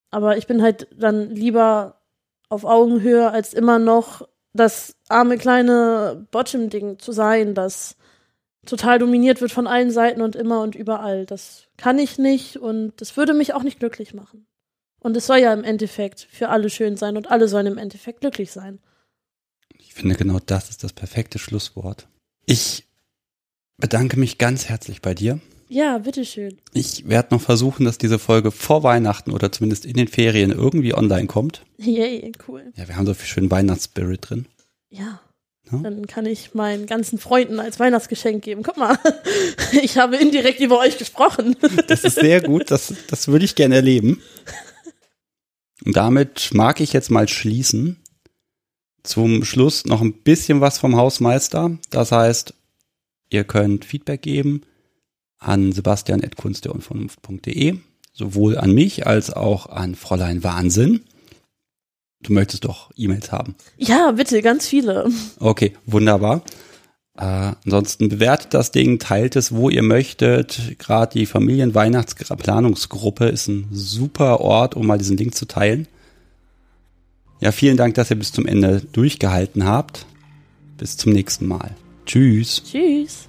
Aber ich bin halt dann lieber auf Augenhöhe, als immer noch das arme kleine Bottom-Ding zu sein, das total dominiert wird von allen Seiten und immer und überall. Das kann ich nicht und das würde mich auch nicht glücklich machen. Und es soll ja im Endeffekt für alle schön sein und alle sollen im Endeffekt glücklich sein. Ich finde, genau das ist das perfekte Schlusswort. Ich bedanke mich ganz herzlich bei dir. Ja, bitteschön. Ich werde noch versuchen, dass diese Folge vor Weihnachten oder zumindest in den Ferien irgendwie online kommt. Yay, cool. Ja, wir haben so viel schönen Weihnachtsspirit drin. Ja. Ja. Dann kann ich meinen ganzen Freunden als Weihnachtsgeschenk geben. Guck mal, ich habe indirekt über euch gesprochen. Das ist sehr gut, das, das würde ich gerne erleben. Und damit mag ich jetzt mal schließen. Zum Schluss noch ein bisschen was vom Hausmeister. Das heißt, ihr könnt Feedback geben an sebastian.kunstderunvernunft.de, sowohl an mich als auch an Fräulein Wahnsinn. Du möchtest doch E-Mails haben. Ja, bitte, ganz viele. Okay, wunderbar. Äh, ansonsten bewertet das Ding, teilt es, wo ihr möchtet. Gerade die Familienweihnachtsplanungsgruppe ist ein super Ort, um mal diesen Link zu teilen. Ja, vielen Dank, dass ihr bis zum Ende durchgehalten habt. Bis zum nächsten Mal. Tschüss. Tschüss.